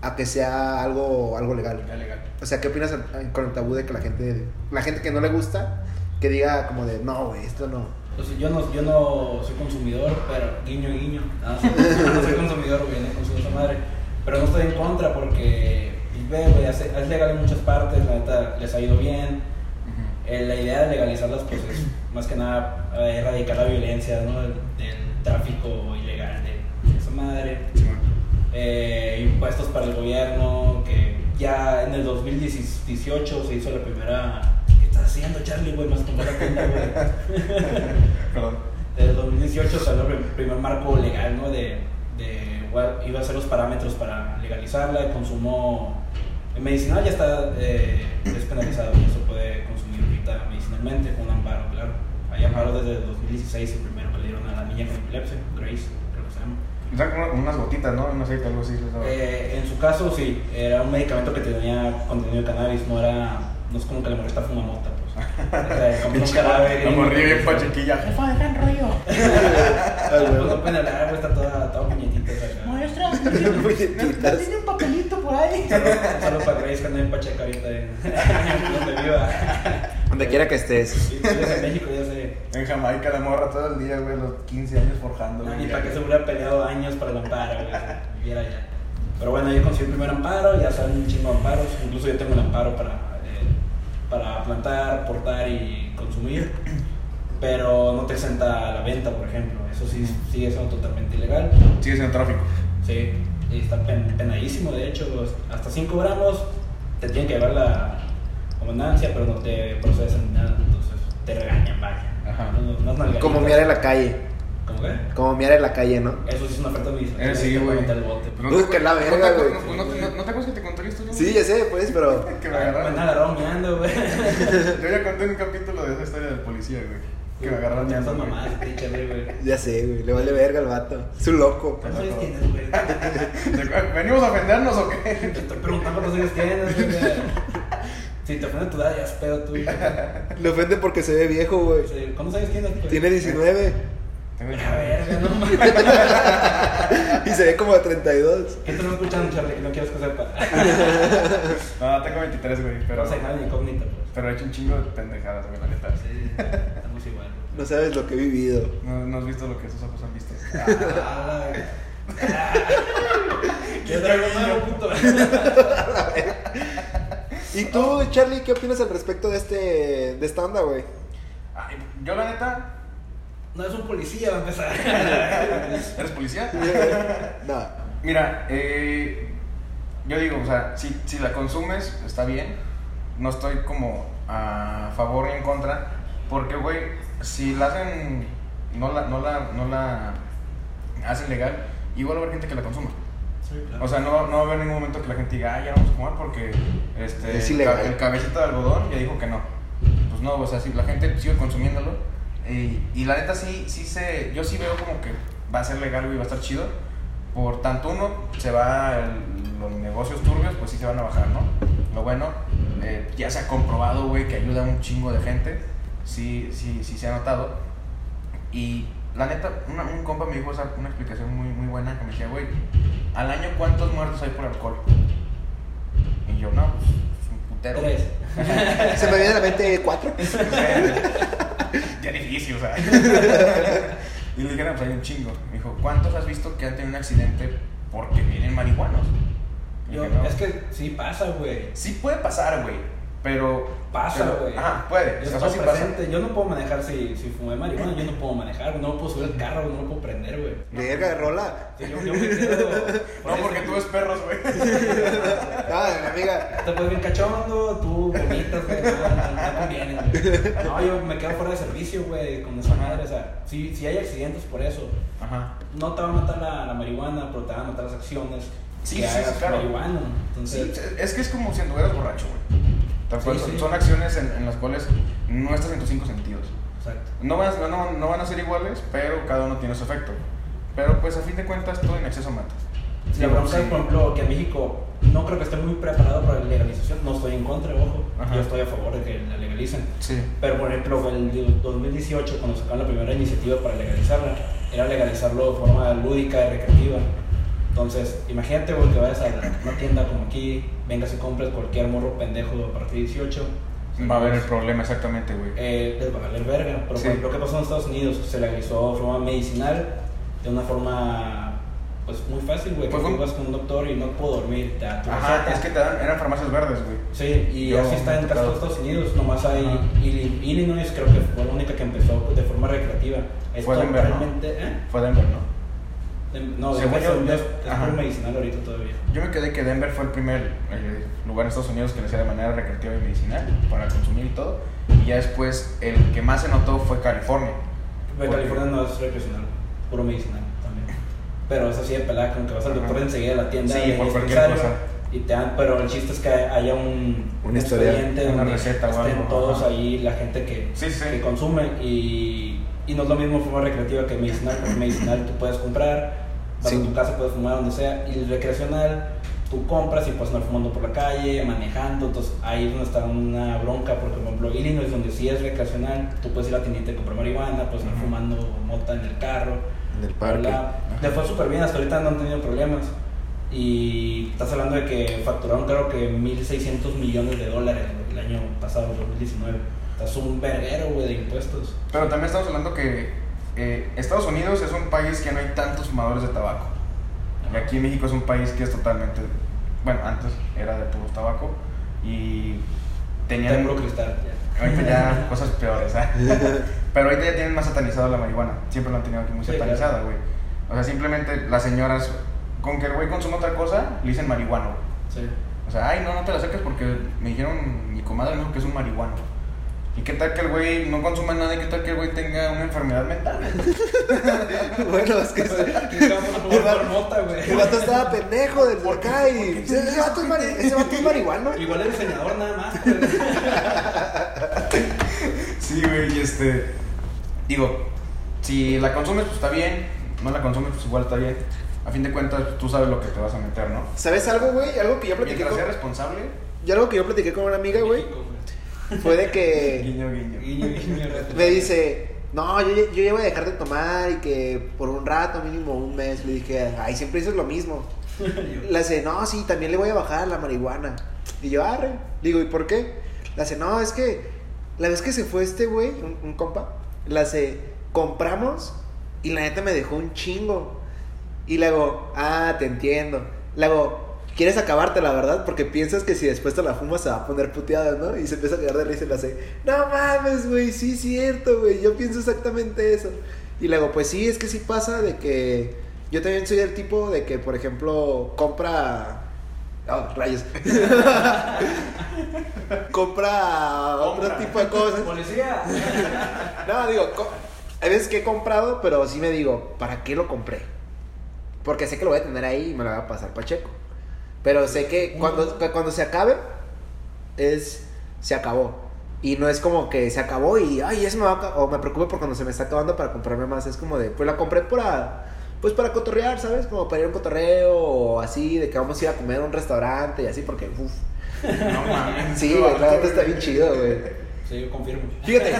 a que sea algo, algo legal. Legal. O sea, ¿qué opinas con el tabú de que la gente, la gente que no le gusta, que diga como de, no, güey, esto no. Pues yo no, yo no soy consumidor, pero guiño, guiño. No, sí, no soy consumidor, güey, no consumo esa madre. Pero no estoy en contra porque, pues, ve, güey, es es legal en muchas partes, la neta les ha ido bien. Eh, la idea de legalizarlas, pues es más que nada eh, erradicar la violencia, ¿no? Del, del tráfico ilegal de, de esa madre. Eh, impuestos para el gobierno, que ya en el 2018 se hizo la primera... ¿Qué estás haciendo, Charlie, güey? Más tomar la cuenta, güey. Perdón. En el 2018 salió el primer marco legal, ¿no? De, de iba a ser los parámetros para legalizarla, el consumo medicinal ya está eh, despenalizado y se puede consumir ahorita medicinalmente con un amparo, claro. Hay amparo desde el 2016, el primero que le dieron a la niña con epilepsia, Grace, creo que se llama. O sea, como unas gotitas, ¿no? Un aceite, algo así. Eh, en su caso, sí, era un medicamento que tenía contenido de cannabis, no era, no es como que le molesta fumar mota, pues. Como un Pinche cadáver. La y- morría bien pachequilla. Jefa, dejan rollo. Pues no pueden hablar, pues está toda, toda puñetita. Maestra, Puñetitas. tiene un papelito por ahí. Saludo para Grace que anda en Pacheca ahorita en donde viva. Donde quiera que estés. Y en México, ya sé. En Jamaica la morra todo el día, güey, los 15 años forjando. No, güey. ni para que se hubiera peleado años para el amparo, güey. Viviera allá. Pero bueno, yo conseguí el primer amparo, ya salen un chingo de amparos. Incluso yo tengo el amparo para, eh, para plantar, portar y consumir. Pero no te exenta la venta, por ejemplo. Eso sí sigue siendo totalmente ilegal. Sigue siendo tráfico. Sí, y está pen- penadísimo, de hecho, hasta 5 gramos te tienen que llevar la comandancia, pero no te procesan ni nada, entonces te regañan, vaya. Ajá. No- no-. Como miar en la calle. Como miar en la calle, ¿no? Eso sí es una oferta administrativa. Eh, sí, hay que güey. Uy, te- que la ¿no te verga, acuerdas- güey. ¿No, no, no, no te acuerdas que te conté la historia? Sí, ya sé, pues, pero. Que me Ah, Me agarraron. agarraron meando, güey. Yo ya conté un capítulo de esa historia del policía, güey. Que me agarraron Ya mamás, güey. Ya sé, güey. Le vale verga al vato. Es un loco. ¿Cuántos años tienes, güey? ¿Venimos a ofendernos o qué? Te estoy preguntando cuántos años tienes, güey. Si te ofende tu edad, ya es pedo tuyo. Le ofende porque se ve viejo, güey. Sí, ¿Cuántos años tienes, güey? Tiene 19 Tengo A verga, no mames. y se ve como de 32. ¿Qué te no escuchando, Charlie? Que no quieres que sepa. No, tengo 23, güey. Pero, Vamos a dejar en incógnita, pues. pero he hecho un chingo de pendejadas, güey, la neta. Sí, estamos igual. No sabes lo que he vivido. No, no has visto lo que esos ojos han visto. Ah, ¿Qué traigo nuevo, puto? ¿Y tú, Charlie, qué opinas al respecto de este de esta onda, güey? Ay, yo, la neta. No es un policía, va a empezar. ¿Eres policía? No. Mira, eh, yo digo, o sea, si, si la consumes, está bien. No estoy como a favor ni en contra. Porque, güey, si la hacen, no la, no la, no la hacen legal, igual va a haber gente que la consuma. Sí, claro. O sea, no, no va a haber ningún momento que la gente diga, ah, ya vamos a fumar porque este, Es ilegal. el cabecito de algodón ya dijo que no. Pues no, o sea, si la gente sigue consumiéndolo. Y, y la neta sí, sí se, yo sí veo como que va a ser legal y va a estar chido. Por tanto uno, se va, el- los negocios turbios, pues sí se van a bajar, ¿no? Lo bueno, eh, ya se ha comprobado, güey, que ayuda a un chingo de gente. Sí, sí, sí se ha notado. Y la neta, una- un compa me dijo esa, una explicación muy, muy buena que me decía, güey, al año cuántos muertos hay por alcohol. Y yo, no, pues es un putero. Tres. Se me viene a la mente cuatro. ya difícil, o sea. y le dije, no, pues hay un chingo. Me dijo, ¿cuántos has visto que han tenido un accidente porque vienen marihuanos? Yo, no. es que sí pasa, güey. Sí puede pasar, güey. Pero. Pasa, güey. Ajá, puede. Yo o sea, estoy sí pasa. presente. Yo no puedo manejar si, si fumé marihuana. Yo no puedo manejar. No puedo subir al carro, no lo puedo prender, güey. Verga de rola. Sí, yo, yo me quedo. No, porque tú ves perros, güey. Ah, mi amiga. Te puedes bien cachondo, tú vomitas, güey. No, no, no conviene, güey. No, yo me quedo fuera de servicio, güey, con esa madre. O sea, si, si hay accidentes por eso, Ajá. no te va a matar la, la marihuana, pero te van a matar las acciones Sí, que sí, hagas claro. marihuana. Sí, Entonces, es que es como si anduvieras borracho, güey. Tal cual, Sí, son, sí. son acciones en, en las cuales no estás en tus cinco sentidos. exacto. No van, a- no, no van a ser iguales, pero cada uno tiene su efecto. Pero pues a fin de cuentas todo en exceso mata. Si bronca es, por ejemplo, que en México no creo que esté muy preparado para la legalización. No estoy en contra, ojo. Ajá. Yo estoy a favor de que la legalicen. Sí. Pero, por ejemplo, en el 2018, cuando sacaron la primera iniciativa para legalizarla, era legalizarlo de forma lúdica y recreativa. Entonces, imagínate güey, que vayas a una tienda como aquí, vengas y compres cualquier morro pendejo a partir de 18. Va a haber el problema, exactamente, güey. eh, les va a valer verga. Pero, Sí. por ejemplo, ¿qué pasó en Estados Unidos? Se legalizó de forma medicinal, de una forma pues muy fácil, güey. Que Pues, tú fue- vas con un doctor y no puedo dormir, te Ajá, es que te dan, eran farmacias verdes, güey. Sí, y Yo así está en casi todos Estados Unidos, nomás hay Illinois creo que fue la única que empezó de forma recreativa. Es Fue Denver, ¿no? totalmente, ¿eh? Fue Denver, ¿no? No, Según yo, es de- es medicinal ahorita todavía. Yo me quedé que Denver fue el primer eh, lugar en Estados Unidos que lo hacía de manera recreativa y medicinal para consumir y todo. Y ya después el que más se notó fue California. Pero ¿Por California no es recreacional, puro medicinal también. Pero es así de pelada, como que vas al doctor enseguida a la tienda Sí, por cualquier cosa. Y te dan, pero el chiste es que haya un, historia, expediente una donde receta estén algo, todos ajá. ahí, la gente que, Sí, sí. que consume. Y, y no es lo mismo fumar recreativa que medicinal, porque medicinal tú puedes comprar, Sí. a tu casa, puedes fumar donde sea. Y el recreacional, tú compras y puedes andar fumando por la calle, manejando. Entonces ahí es donde está una bronca, porque por ejemplo, Illinois, donde sí es recreacional, tú puedes ir a la tiendita y comprar marihuana, puedes andar Ujú. fumando mota en el carro. En el parque. Le fue súper bien, hasta ahorita no han tenido problemas. Y estás hablando de que facturaron creo que 1.600 millones de dólares el año pasado, 2019. Es un verguero, güey, de impuestos. Pero también estamos hablando que eh, Estados Unidos es un país que no hay tantos fumadores de tabaco. Y aquí México es un país que es totalmente. Bueno, antes era de puro tabaco. Y tenían. en puro cristal. ya. Ahorita ya cosas peores, ¿eh? Pero ahorita ya tienen más satanizado la marihuana. Siempre lo han tenido aquí muy Sí, satanizada, claro. güey. O sea, simplemente las señoras, con que el güey consuma otra cosa, le dicen marihuano. Sí. O sea, ay, no, no te la saques porque me dijeron, mi comadre me dijo que es un marihuano. ¿Y qué tal que el güey no consuma nada y qué tal que el güey tenga una enfermedad mental? bueno, es que ¿Qué vamos a fumar por mota, güey? el vato estaba pendejo del por acá y. Ese vato es, mari- ese vato es marihuano. Igual el diseñador nada más. Sí, güey, y este. Digo, si la consumes, pues está bien. No la consumes, pues igual está bien. A fin de cuentas, tú sabes lo que te vas a meter, ¿no? ¿Sabes algo, güey? Algo que yo platiqué Mientras con. sea responsable, Yo algo que yo platiqué con una amiga, güey, fue de que. guiño, guiño. Guiño, guiño, Me dice, no, yo, yo ya voy a dejar de tomar y que por un rato, mínimo un mes, le dije, ay, siempre dices lo mismo. Le dice, no, sí, también le voy a bajar la marihuana. Y yo, arre. Digo, ¿y por qué? Le dice, no, es que la vez que se fue este güey, un, un compa, le dice, compramos y la neta me dejó un chingo. Y le hago, ah, te entiendo. Le hago, quieres acabarte la verdad porque piensas que si después te la fumas se va a poner puteada, ¿no? Y se empieza a quedar de risa y le hace, no mames, güey, sí es cierto, güey, yo pienso exactamente eso. Y le hago, pues sí, es que sí pasa de que yo también soy del tipo de que, por ejemplo, compra... Oh, rayos. compra otro tipo de cosas. Policía. No, digo, hay veces que he comprado, pero sí me digo, ¿para qué lo compré? Porque sé que lo voy a tener ahí y me lo va a pasar Pacheco. Pero sé que cuando, cuando se acabe, es. Se acabó. Y no es como que se acabó y, ay, eso me va a. O me preocupo por cuando se me está acabando para comprarme más. Es como de, pues la compré para. Pues para cotorrear, ¿sabes? Como para ir a un cotorreo o así, de que vamos a ir a comer a un restaurante y así, porque, uff. No mames. Sí, güey, la neta está bien chido, güey. Sí, yo confirmo. Fíjate,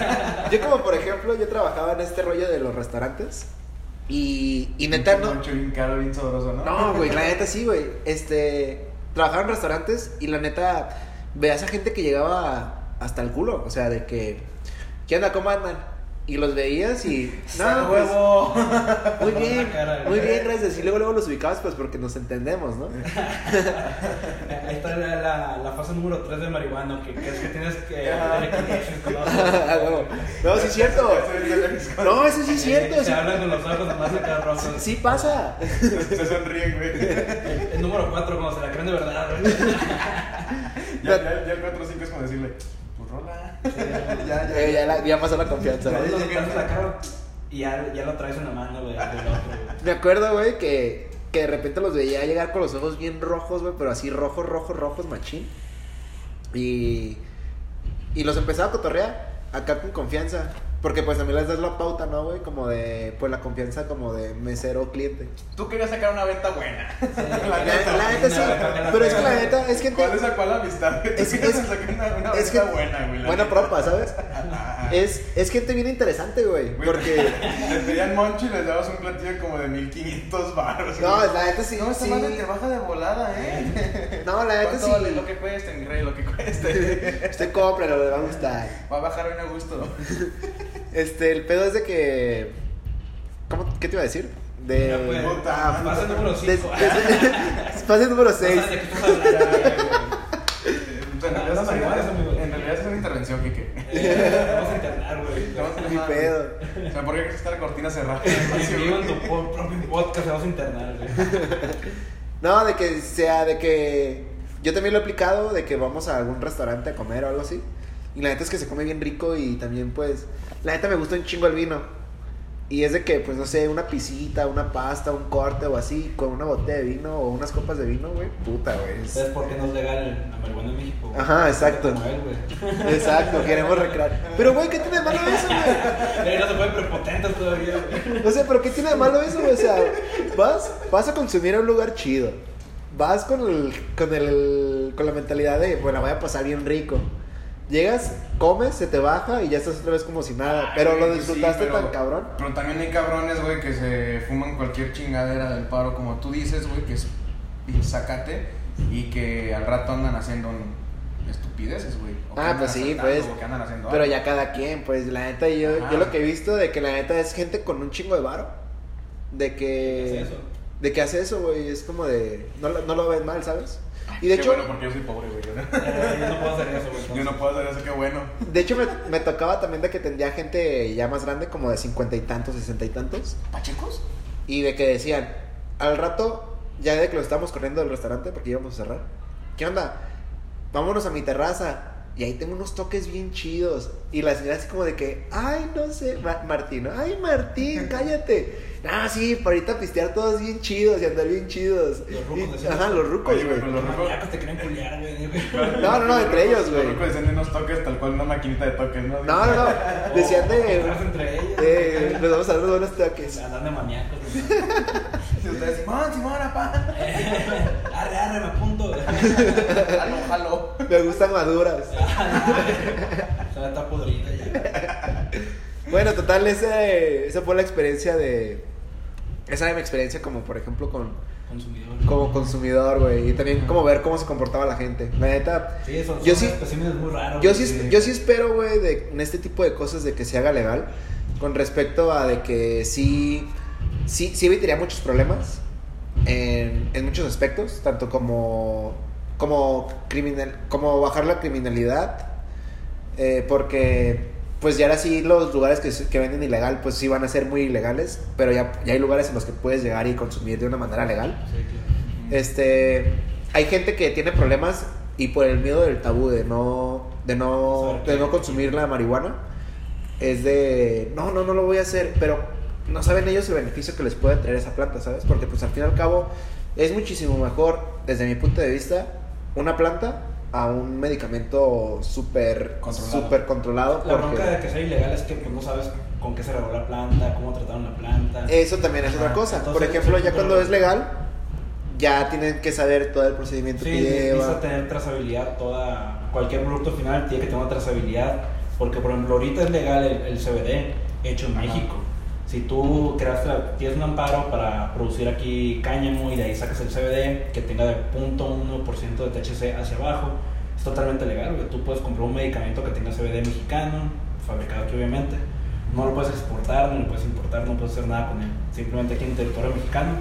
yo como por ejemplo, yo trabajaba en este rollo de los restaurantes y, y neta no... Bien caro, bien sabroso, ¿no? No, güey, la neta sí, güey. Este, trabajaba en restaurantes y la neta veías a gente que llegaba hasta el culo, o sea, de que, ¿qué onda, cómo andan? Y los veías y... ¡Sal pues, huevo! muy bien, muy bien, gracias. Y luego, luego los ubicabas pues porque nos entendemos, ¿no? Ahí está la, la, la fase número 3 de marihuana, que, que es que tienes que no, sí es cierto. No, eso sí es cierto. Se sí- hablan con los ojos nomás acá rojos. Sí pasa. Se sonríen, güey. El, el número 4, cuando se la creen de verdad, güey. Ya, ya, ya el 4 o 5 es como decirle, pues. ya, ya, Eh, ya, la- ya pasó la confianza. Ya la cara y ya, ya lo traes en la mano, güey, del otro, güey. Me acuerdo, güey, que, que de repente los veía llegar con los ojos bien rojos, güey, pero así rojos, rojos, rojos, machín. Y, y los empezaba a cotorrear acá con confianza. Porque pues también les das la pauta, ¿no, güey? Como de, pues la confianza como de mesero cliente. Tú querías sacar una venta buena. La, La neta. la neta sí, pero es que la neta, es que... ¿Cuál es la cual amistad? Tú Es- querías es- sacar una, una es venta que- buena, güey. Buena propa, ¿sabes? Es, es gente bien interesante, güey. Porque... Te pedían moncho y les dabas un platillo como de 1500 baros. No, güey. la neta sí, No, esta sí. madre te baja de volada, ¿eh? No, la neta ¿Cuánto sí. vale lo que cueste, mi rey? Lo que cueste. Usted cómpralo, le va a gustar. Va a bajar bien a gusto. Este, el pedo es de que. ¿Cómo? ¿Qué te iba a decir? De. Ya, pues, puta, Fase número de- 5. de- Fase número 6. ¿De qué estás hablando, güey? En realidad, No, es- marihuana, amigo. en realidad es una intervención, Kike. Eh, Vamos a internar, güey. Mi pedo. O sea, ¿por qué está la cortina cerrada? Si vivo en tu propio podcast, vamos a internar, güey. No, de que sea, de que. Yo también lo he aplicado, de que vamos a algún restaurante a comer o algo así. Y la neta es que se come bien rico y también, pues. La neta me gusta un chingo el vino. Y es de que, pues no sé, una pisita, una pasta, un corte o así, con una botella de vino o unas copas de vino, güey. Puta, güey. es- ¿Sabes por qué no es legal la marihuana en México? güey? Ajá, exacto. Él, güey. Exacto, queremos recrear. Pero, güey, ¿qué tiene de malo eso, güey? No se pueden prepotentes todavía, güey. O sea, pero ¿qué tiene de malo eso? O sea, vas, vas a consumir a un lugar chido. Vas con el, con el, con la mentalidad de, bueno, voy a pasar bien rico. Llegas, comes, se te baja y ya estás otra vez como si nada. Pero lo güey, disfrutaste sí, pero- tan cabrón. Pero también hay cabrones, güey, que se fuman cualquier chingadera del paro, como tú dices, güey, que es sacate y que al rato andan haciendo estupideces, güey. Ah, pues sí, pues. o que andan haciendo Pero algo. ya cada quien, pues la neta, yo, Ajá. yo lo que he visto de que la neta es gente con un chingo de varo. De que. ¿Qué es eso? De que hace eso, güey. Es como de. No, lo- no lo ves mal, ¿sabes? Y de Qué hecho. bueno, porque yo soy pobre, güey. Eh, Yo no puedo hacer eso, güey. Yo no puedo hacer eso, qué bueno. De hecho, me, me tocaba también de que tendría gente ya más grande, como de cincuenta y tantos, sesenta y tantos. ¿Pachecos? Y de que decían, al rato, ya de que lo estábamos corriendo del restaurante porque íbamos a cerrar. ¿Qué onda? Vámonos a mi terraza. Y ahí tengo unos toques bien chidos. Y la señora así como de que, ay, no sé, Ma- Martín, ay, Martín, cállate. Ah, sí, para ahorita pistear todos bien chidos y andar bien chidos. Los rucos Y- decían Ajá, los rucos, güey. Los Los maníacos te quieren culiar, güey. No, no, no, entre ellos, güey. Los ricos decían de unos toques tal cual una maquinita de toques, ¿no? No, no, no. Decían de. Entre ellos. Eh, nos vamos a dar unos buenos toques. Andan de maníacos, Y ustedes, Simón, Simón, apá. Arre, arre, me apunto. Jalo, jalo. Me gustan maduras. Se la está podrida ya. Bueno, total, ese, esa fue la experiencia de. Esa era mi experiencia como, por ejemplo, con, Consumidor. como consumidor, güey. Y también como ver cómo se comportaba la gente. La neta, Sí, son, Yo sí- especímenes muy raros. yo sí, yo sí espero, güey, de, en este tipo de cosas de que se haga legal. Con respecto a de que sí, sí, sí evitaría muchos problemas en, en muchos aspectos. Tanto como, como, criminal, como bajar la criminalidad. eh, porque pues ya ahora sí los lugares que, venden ilegal pues sí van a ser muy ilegales. Pero ya, ya hay lugares en los que puedes llegar y consumir de una manera legal. Sí, claro. Este, hay gente que tiene problemas y por el miedo del tabú de no, de no, de no consumir la marihuana, es de, no, no, no lo voy a hacer, pero no saben ellos el beneficio que les puede traer esa planta, ¿sabes? Porque pues al fin y al cabo es muchísimo mejor, desde mi punto de vista, una planta a un medicamento súper Controlado. súper controlado. La porque bronca de que sea ilegal es que pues, no sabes con qué se regó la planta, cómo trataron la planta. Eso también es otra cosa. Por ejemplo, ya cuando es legal, ya tienen que saber todo el procedimiento Sí, que lleva. tener trazabilidad toda. Cualquier producto final tiene que tener una trazabilidad. Porque, por ejemplo, ahorita es legal el, el CBD hecho en Ajá. México. Si tú creaste, tienes un amparo para producir aquí cáñamo y de ahí sacas el CBD que tenga de 0.1% de THC hacia abajo, es totalmente legal. güey. Tú puedes comprar un medicamento que tenga CBD mexicano, fabricado aquí obviamente. No lo puedes exportar, no lo puedes importar, no puedes hacer nada con él. Simplemente aquí en territorio mexicano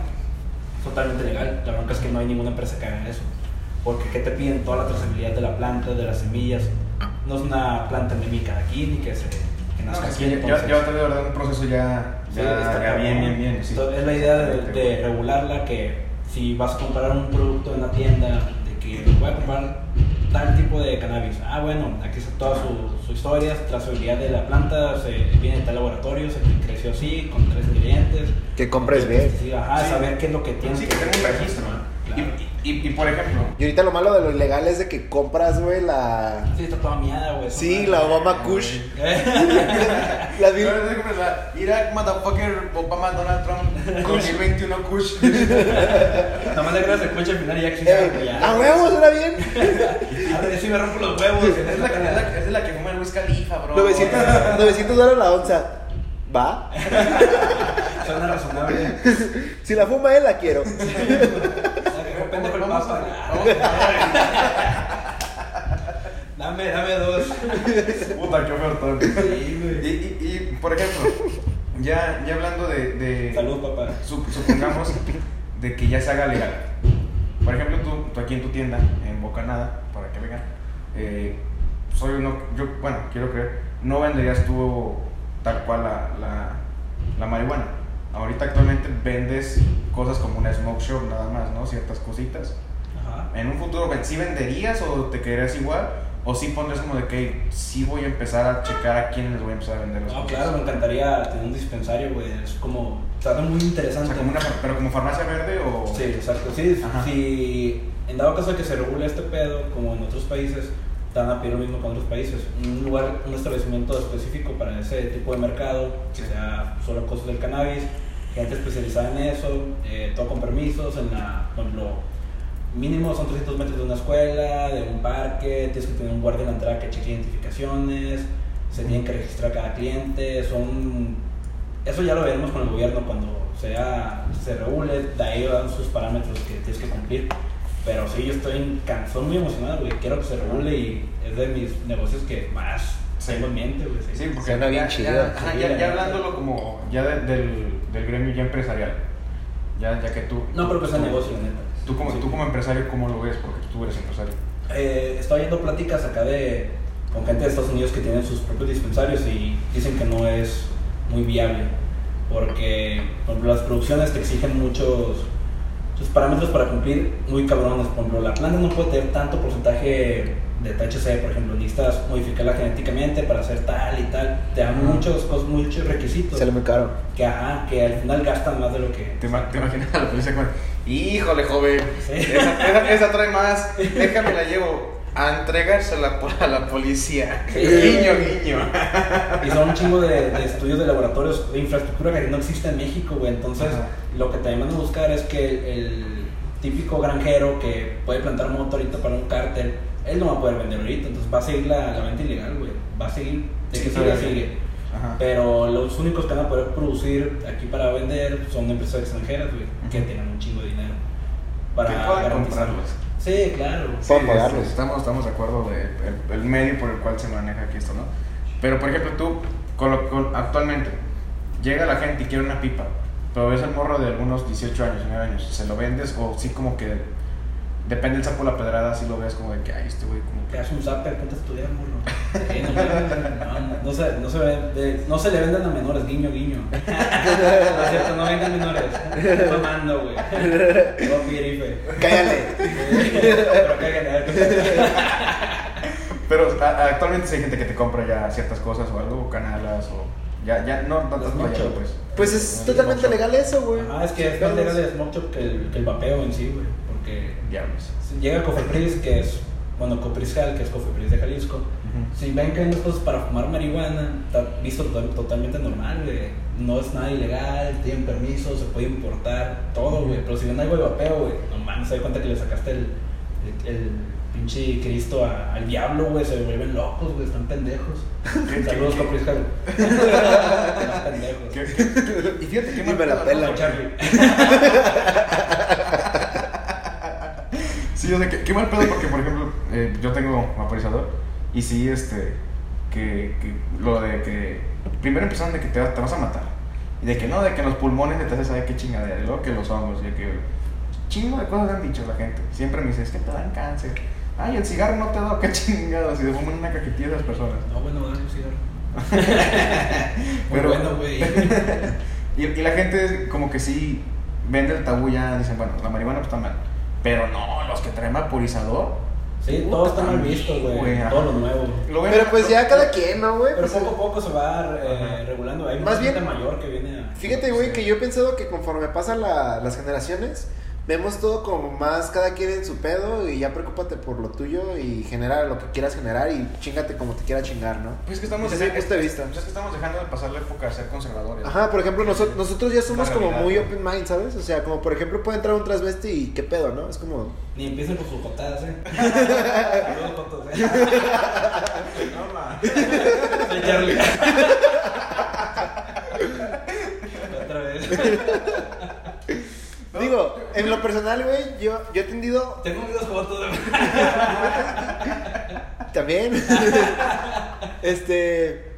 es totalmente legal. La bronca es que no hay ninguna empresa que haga eso. Porque ¿qué te piden? Toda la trazabilidad de la planta, de las semillas. No es una planta endémica de aquí, ni que se No, es que ya, va a tener verdad un proceso ya, Sí, ya, bien, bien, bien. sí. Entonces, es la idea de, regularla que si vas a comprar un producto en la tienda, de que voy a comprar tal tipo de cannabis. Ah, bueno, aquí está toda su, su historia, trazabilidad de la planta, se viene de tal laboratorio, se creció así, con tres ingredientes. Que compres bien. Ajá, Sí. saber qué es lo que tiene. Sí, que tenga un registro. Claro. Y, y, y, por ejemplo, Y ahorita lo malo de lo ilegal es de que compras, güey, la... Sí, está toda miada, güey. Sí, la Obama Kush. La la- Iraq, motherfucker, Obama, Donald Trump, 2021 Kush. Nomás le agregas el coche al final y ya Eh, ya. ¡A huevos, suena bien! A ver si me rompo los huevos. Es la, que- es la, es la que fuma el Wiz Khalifa, bro. 900, 900 dólares la onza. ¿Va? Suena razonable. Si la fuma él, la quiero. Dame, dame dos. Puta, qué ofertón. Sí, Y, güey. y, y, por ejemplo, ya, ya hablando de, de Salud, papá. sup- supongamos de que ya se haga legal. Por ejemplo, tú, tú aquí en tu tienda, en Bocanada, para que vengan, eh, soy uno, yo, bueno, quiero creer, no venderías tú tal cual la, la, la marihuana. Ahorita actualmente vendes cosas como una smoke shop nada más, ¿no? Ciertas cositas. Ajá. En un futuro, ¿sí venderías o te quedarías igual? ¿O sí pondrías como de que sí voy a empezar a checar a quiénes les voy a empezar a vender las No, cosas? claro, me encantaría tener un dispensario, güey. Es como. Está muy O interesante. sea, como una, pero como farmacia verde o... Sí, exacto. Sí, Ajá. si en dado caso de que se regule este pedo, como en otros países, te van a pedir lo mismo que en otros países. Un lugar, un establecimiento específico para ese tipo de mercado, que sea solo cosas del cannabis, gente especializada en eso, eh, todo con permisos, en la, por ejemplo, mínimo son 300 metros de una escuela, de un parque, tienes que tener un guardia en la entrada que cheque identificaciones, se tienen que registrar cada cliente, son... Eso ya lo veremos con el gobierno cuando sea, se regule, de ahí van sus parámetros que tienes que cumplir. Pero sí, yo estoy, estoy muy emocionado, güey, quiero que se regule y es de mis negocios que más Mente, güey. Sí, porque Suena bien ya, chido. ya, ajá, ya- ya hablándolo como ya de- del, del gremio ya empresarial. Ya, ya que tú... No, pero pues tú- es negocio, neta. Tú como, Sí. tú como empresario, ¿cómo lo ves? Porque tú eres empresario. Eh, estoy oyendo pláticas acá de con gente de Estados Unidos que tienen sus propios dispensarios y dicen que no es muy viable porque por ejemplo, las producciones te exigen muchos, muchos parámetros para cumplir muy cabrones. Por ejemplo, la planta no puede tener tanto porcentaje de THC, por ejemplo, necesitas modificarla genéticamente para hacer tal y tal. Te dan muchos, cos- muchos requisitos Sale muy caro. que, ajá, que al final gastan más de lo que... ¿Te, ima- te imaginas a la policía con... Híjole, joven, Sí. esa, esa- esa trae más, déjame la llevo a entregársela a la policía. Sí. Guiño, guiño. Y son un chingo de, de estudios de laboratorios, de infraestructura que no existe en México, güey. Entonces, lo que también van a buscar es que el, el típico granjero que puede plantar moto ahorita para un cártel, él no va a poder vender ahorita. Entonces, va a seguir la, la venta ilegal, güey. Va a seguir, de Sí, que todavía. sigue. Ajá. Pero los únicos que van a poder producir aquí para vender son empresas extranjeras, güey, que Ujú. tienen un chingo de dinero. Que Para puedan garantizar. comprarlos. Sí, claro. Sí, pagarlos. Estamos, estamos de acuerdo de el, el medio por el cual se maneja aquí esto, ¿no? Pero, por ejemplo, tú, con lo- con- actualmente, llega la gente y quiere una pipa, pero ves el morro de algunos 18 años, 19 años, ¿se lo vendes o sí como que depende el sapo de la pedrada, si lo ves como de que, ay, este güey como Te que... das un zapper, ponte a estudiar, morro. No, no, no, no se, no, se ve- no se le venden a menores, guiño, guiño. No es cierto, no vengan menores. Estoy mamando, güey. Pirife. Cállale. Pero pasa. Pero actualmente hay gente que te compra ya ciertas cosas o algo, o canalas o... Ya, ya, no, no, no, mocho. pues. Pues es totalmente legal eso, güey. Ah, es que es más legal el smoke shop que el, que el vapeo en sí, güey. Porque Diablos. llega Cofepris, que es, bueno, Copriscal, que es Cofepris de Jalisco. Si ven que hay unas cosas para fumar marihuana, está visto to- totalmente normal, güey. No es nada ilegal, tienen permiso, se puede importar, todo, güey. Pero si ven algo de vapeo, güey, no mames, se da cuenta que le sacaste el, el, el pinche Cristo a- al diablo, güey. Se vuelven locos, güey, están pendejos. ¿Qué- Saludos, Copriscal. están pendejos. ¿Qué- qué- y fíjate Ni me la pela. Charlie. Sí, o sea, qué, qué mal pedo porque, por ejemplo, eh, yo tengo vaporizador y sí, este, que, que lo de que primero empezaron de que te, te vas a matar y de que no, de que los pulmones te hace saber qué chingadera y luego que los hongos y de que chingo de cosas han dicho la gente. Siempre me dice, es que te dan cáncer. Ay, el cigarro no te da, qué chingados. Y de fuman una cajetilla de esas personas. No, bueno, dale un cigarro. Muy Pero- bueno, güey. Y, y la gente como que sí vende el tabú ya, dicen, bueno, la marihuana pues está mal. Pero no, los que traen vaporizador. Sí, puta, todo está mal también, visto, güey. Todo lo nuevo. Pero pues lo- ya cada quien, ¿no, güey? Pero Pues, poco a poco se va eh, regulando. Hay Más gente bien- mayor que viene a. Fíjate, güey, que yo he pensado que conforme pasan la- las generaciones, vemos todo como más cada quien en su pedo y ya preocúpate por lo tuyo y genera lo que quieras generar y chingate como te quiera chingar, ¿no? Pues es que estamos, Desde de vista. pues es que estamos dejando de pasar la época de ser conservadores. Ajá, por ejemplo, noso- nosotros ya somos como muy open mind, ¿sabes? O sea, como por ejemplo puede entrar un transvesti y qué pedo, ¿no? Es como... Ni empiecen con sus jotadas, eh. Saludos, eh. No, ma. Soy Charlie. Otra vez. En lo personal, güey, yo, yo he tendido Tengo unas fotos también. este.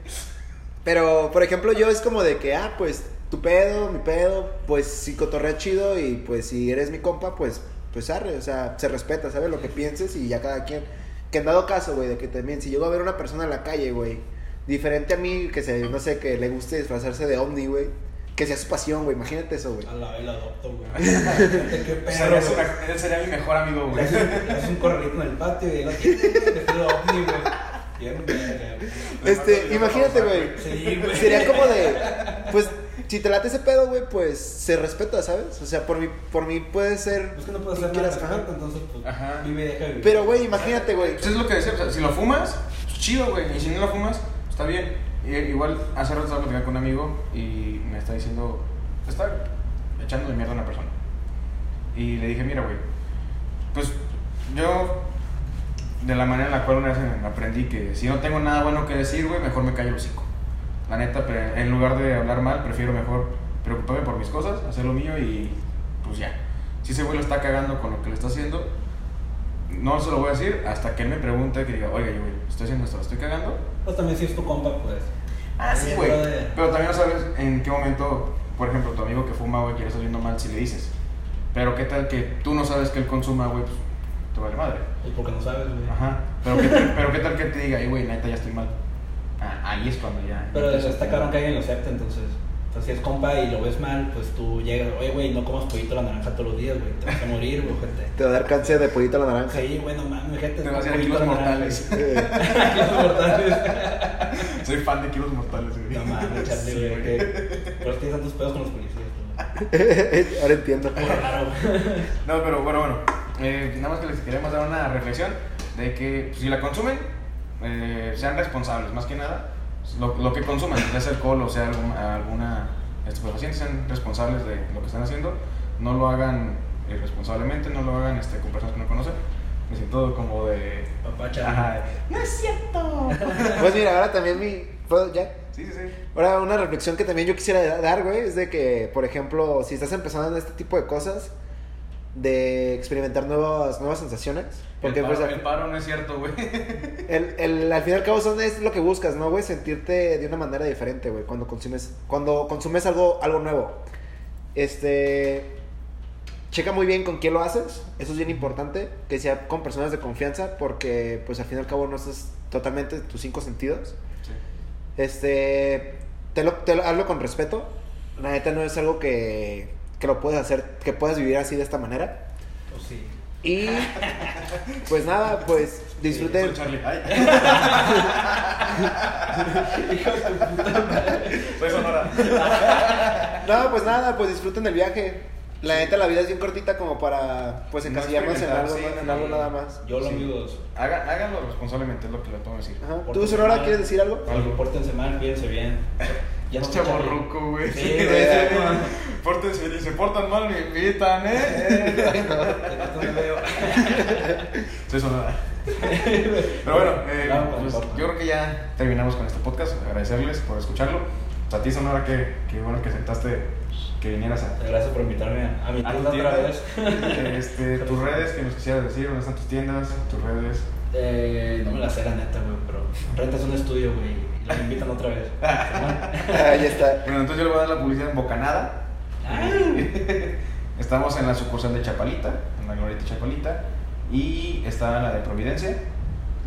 Pero, por ejemplo, yo es como de que, ah, pues tu pedo, mi pedo, pues si cotorrea chido y pues si eres mi compa, pues, pues arre, o sea, se respeta, ¿sabes? Lo que pienses y ya cada quien. Que en dado caso, güey, de que también, si llego a ver a una persona en la calle, güey, diferente a mí, que se, no sé, que le guste disfrazarse de ovni, güey, que sea su pasión, güey. Imagínate eso, güey. A la vez lo adopto, güey. Qué perro, Sería, una- él sería mi mejor amigo, güey. haces un corralito en el patio y ahí lo güey, vestido ovni, güey. Bien. Este, imagínate, güey. Sí, güey. Sería como de, pues, si te late ese pedo, güey, pues se respeta, ¿sabes? O sea, por mí, por mí puede ser. Es que no puedes hacer nada quieras, ajá. respecto, entonces, pues, Ajá. vive y deja vivir. Pero, güey, imagínate, güey. Pues es lo que decía, o sea, si lo fumas, pues chido, güey. Y si no lo fumas, está bien. Igual, hace rato estaba platicando con un amigo y me está diciendo, está echando de mierda a una persona. Y le dije, mira, güey, pues yo, de la manera en la cual una vez aprendí que si no tengo nada bueno que decir, güey, mejor me callo el hocico. La neta, en lugar de hablar mal, prefiero mejor preocuparme por mis cosas, hacer lo mío y pues ya. Si ese güey lo está cagando con lo que le está haciendo, no se lo voy a decir hasta que él me pregunte que diga, oiga, yo, güey, estoy haciendo esto, ¿lo estoy cagando? Pues también si es tu compa, pues. Ah, sí, güey. brother. Pero también no sabes en qué momento, por ejemplo, tu amigo que fuma, güey, que le estás viendo mal si le dices. Pero qué tal que tú no sabes que él consuma, güey, pues te vale madre. Pues porque no sabes, güey. Ajá. Pero qué tal, pero qué, tal que te diga, "Ey, güey, neta, ya estoy mal. Ah, ahí es cuando ya. Pero está cabrón que alguien lo acepte, entonces. Si es compa y lo ves mal, pues tú llegas, oye, güey, no comas pollito a la naranja todos los días, güey, te vas a morir, güey, gente. Te va a dar cáncer de pollito a la naranja. Sí, güey, no mames, gente. Te vas a hacer kilos mortales. Kilos mortales. Soy fan de kilos mortales, güey. No mames, Sí, güey. que- Pero es que tienes tantos pedos con los policías, güey. Ahora entiendo. No, pero bueno, bueno. Eh, nada más que les queremos dar una reflexión de que pues, si la consumen, eh, sean responsables, más que nada. Lo, lo que consuman, ya sea alcohol o sea algún- alguna estupefaciente, sean responsables de lo que están haciendo. No lo hagan irresponsablemente, no lo hagan este, con personas que no conocen. Me siento como de. Ajá. No es cierto. Pues mira, ahora también mi. ¿Puedo ya? Sí, sí, sí. Ahora, una reflexión que también yo quisiera dar, güey, es de que, por ejemplo, si estás empezando en este tipo de cosas, de experimentar nuevas, nuevas sensaciones, porque el, paro, pues el paro no es cierto, güey. el, el- al fin y al cabo son, es lo que buscas, ¿no, güey? Sentirte de una manera diferente, güey, cuando consumes, cuando consumes algo, algo nuevo. Este, checa muy bien con quién lo haces, eso es bien importante, que sea con personas de confianza, porque pues al fin y al cabo no estás totalmente tus cinco sentidos. Sí. Este, te lo, te lo- hazlo con respeto. La neta no es algo que, que lo puedes hacer, que puedas vivir así de esta manera. Pues sí. Y pues nada, pues disfruten. No, pues nada, pues disfruten del viaje. La neta la vida es bien cortita como para pues No encasillarnos en algo, sí, en sí. algo nada más. Yo lo Sí. amigos. Hagan- háganlo responsablemente, es lo que le puedo decir. Ajá. ¿Tú, Sonora, quieres decir algo? Algo, pórtense mal, cuídense bien. Ya Es no güey. Sí, güey. Pórtense y se portan mal, me invitan, ¿eh? Veo. Soy. Pero bueno, eh, pues, yo creo que ya terminamos con este podcast. Agradecerles por escucharlo. Pues a ti, Sonora, que, que bueno que aceptaste que vinieras a, Gracias por invitarme a, a mi tienda. otra vez. Este, tus redes, que nos quisieras decir, dónde están tus tiendas, tus redes. Eh, no me la sé la neta, güey, pero rentas un estudio, güey, y los invitan otra vez. Ah, ya está. Bueno, entonces yo le voy a dar la publicidad en Bocanada. Estamos en la sucursal de Chapalita, en la Glorieta Chapalita. Y está la de Providencia.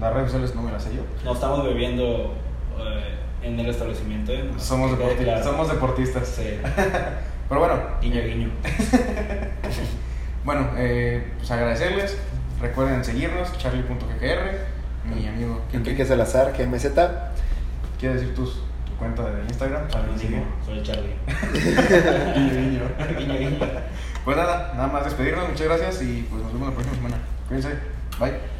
Las redes sociales no me las sé yo. No estamos bebiendo eh, en el establecimiento, ¿eh? Somos, claro. somos deportistas. Sí. Pero bueno, Guiño, guiño. bueno eh, pues agradecerles. Recuerden seguirnos, charlie.ggr. Mi amigo, ¿quién Enrique Salazar, GMZ. quiere decir tus, tu cuenta de Instagram? Charlie soy Charlie. Guiño, Guiño, guiño. Pues nada, nada más despedirnos. Muchas gracias y pues nos vemos la próxima semana. Cuídense. Bye.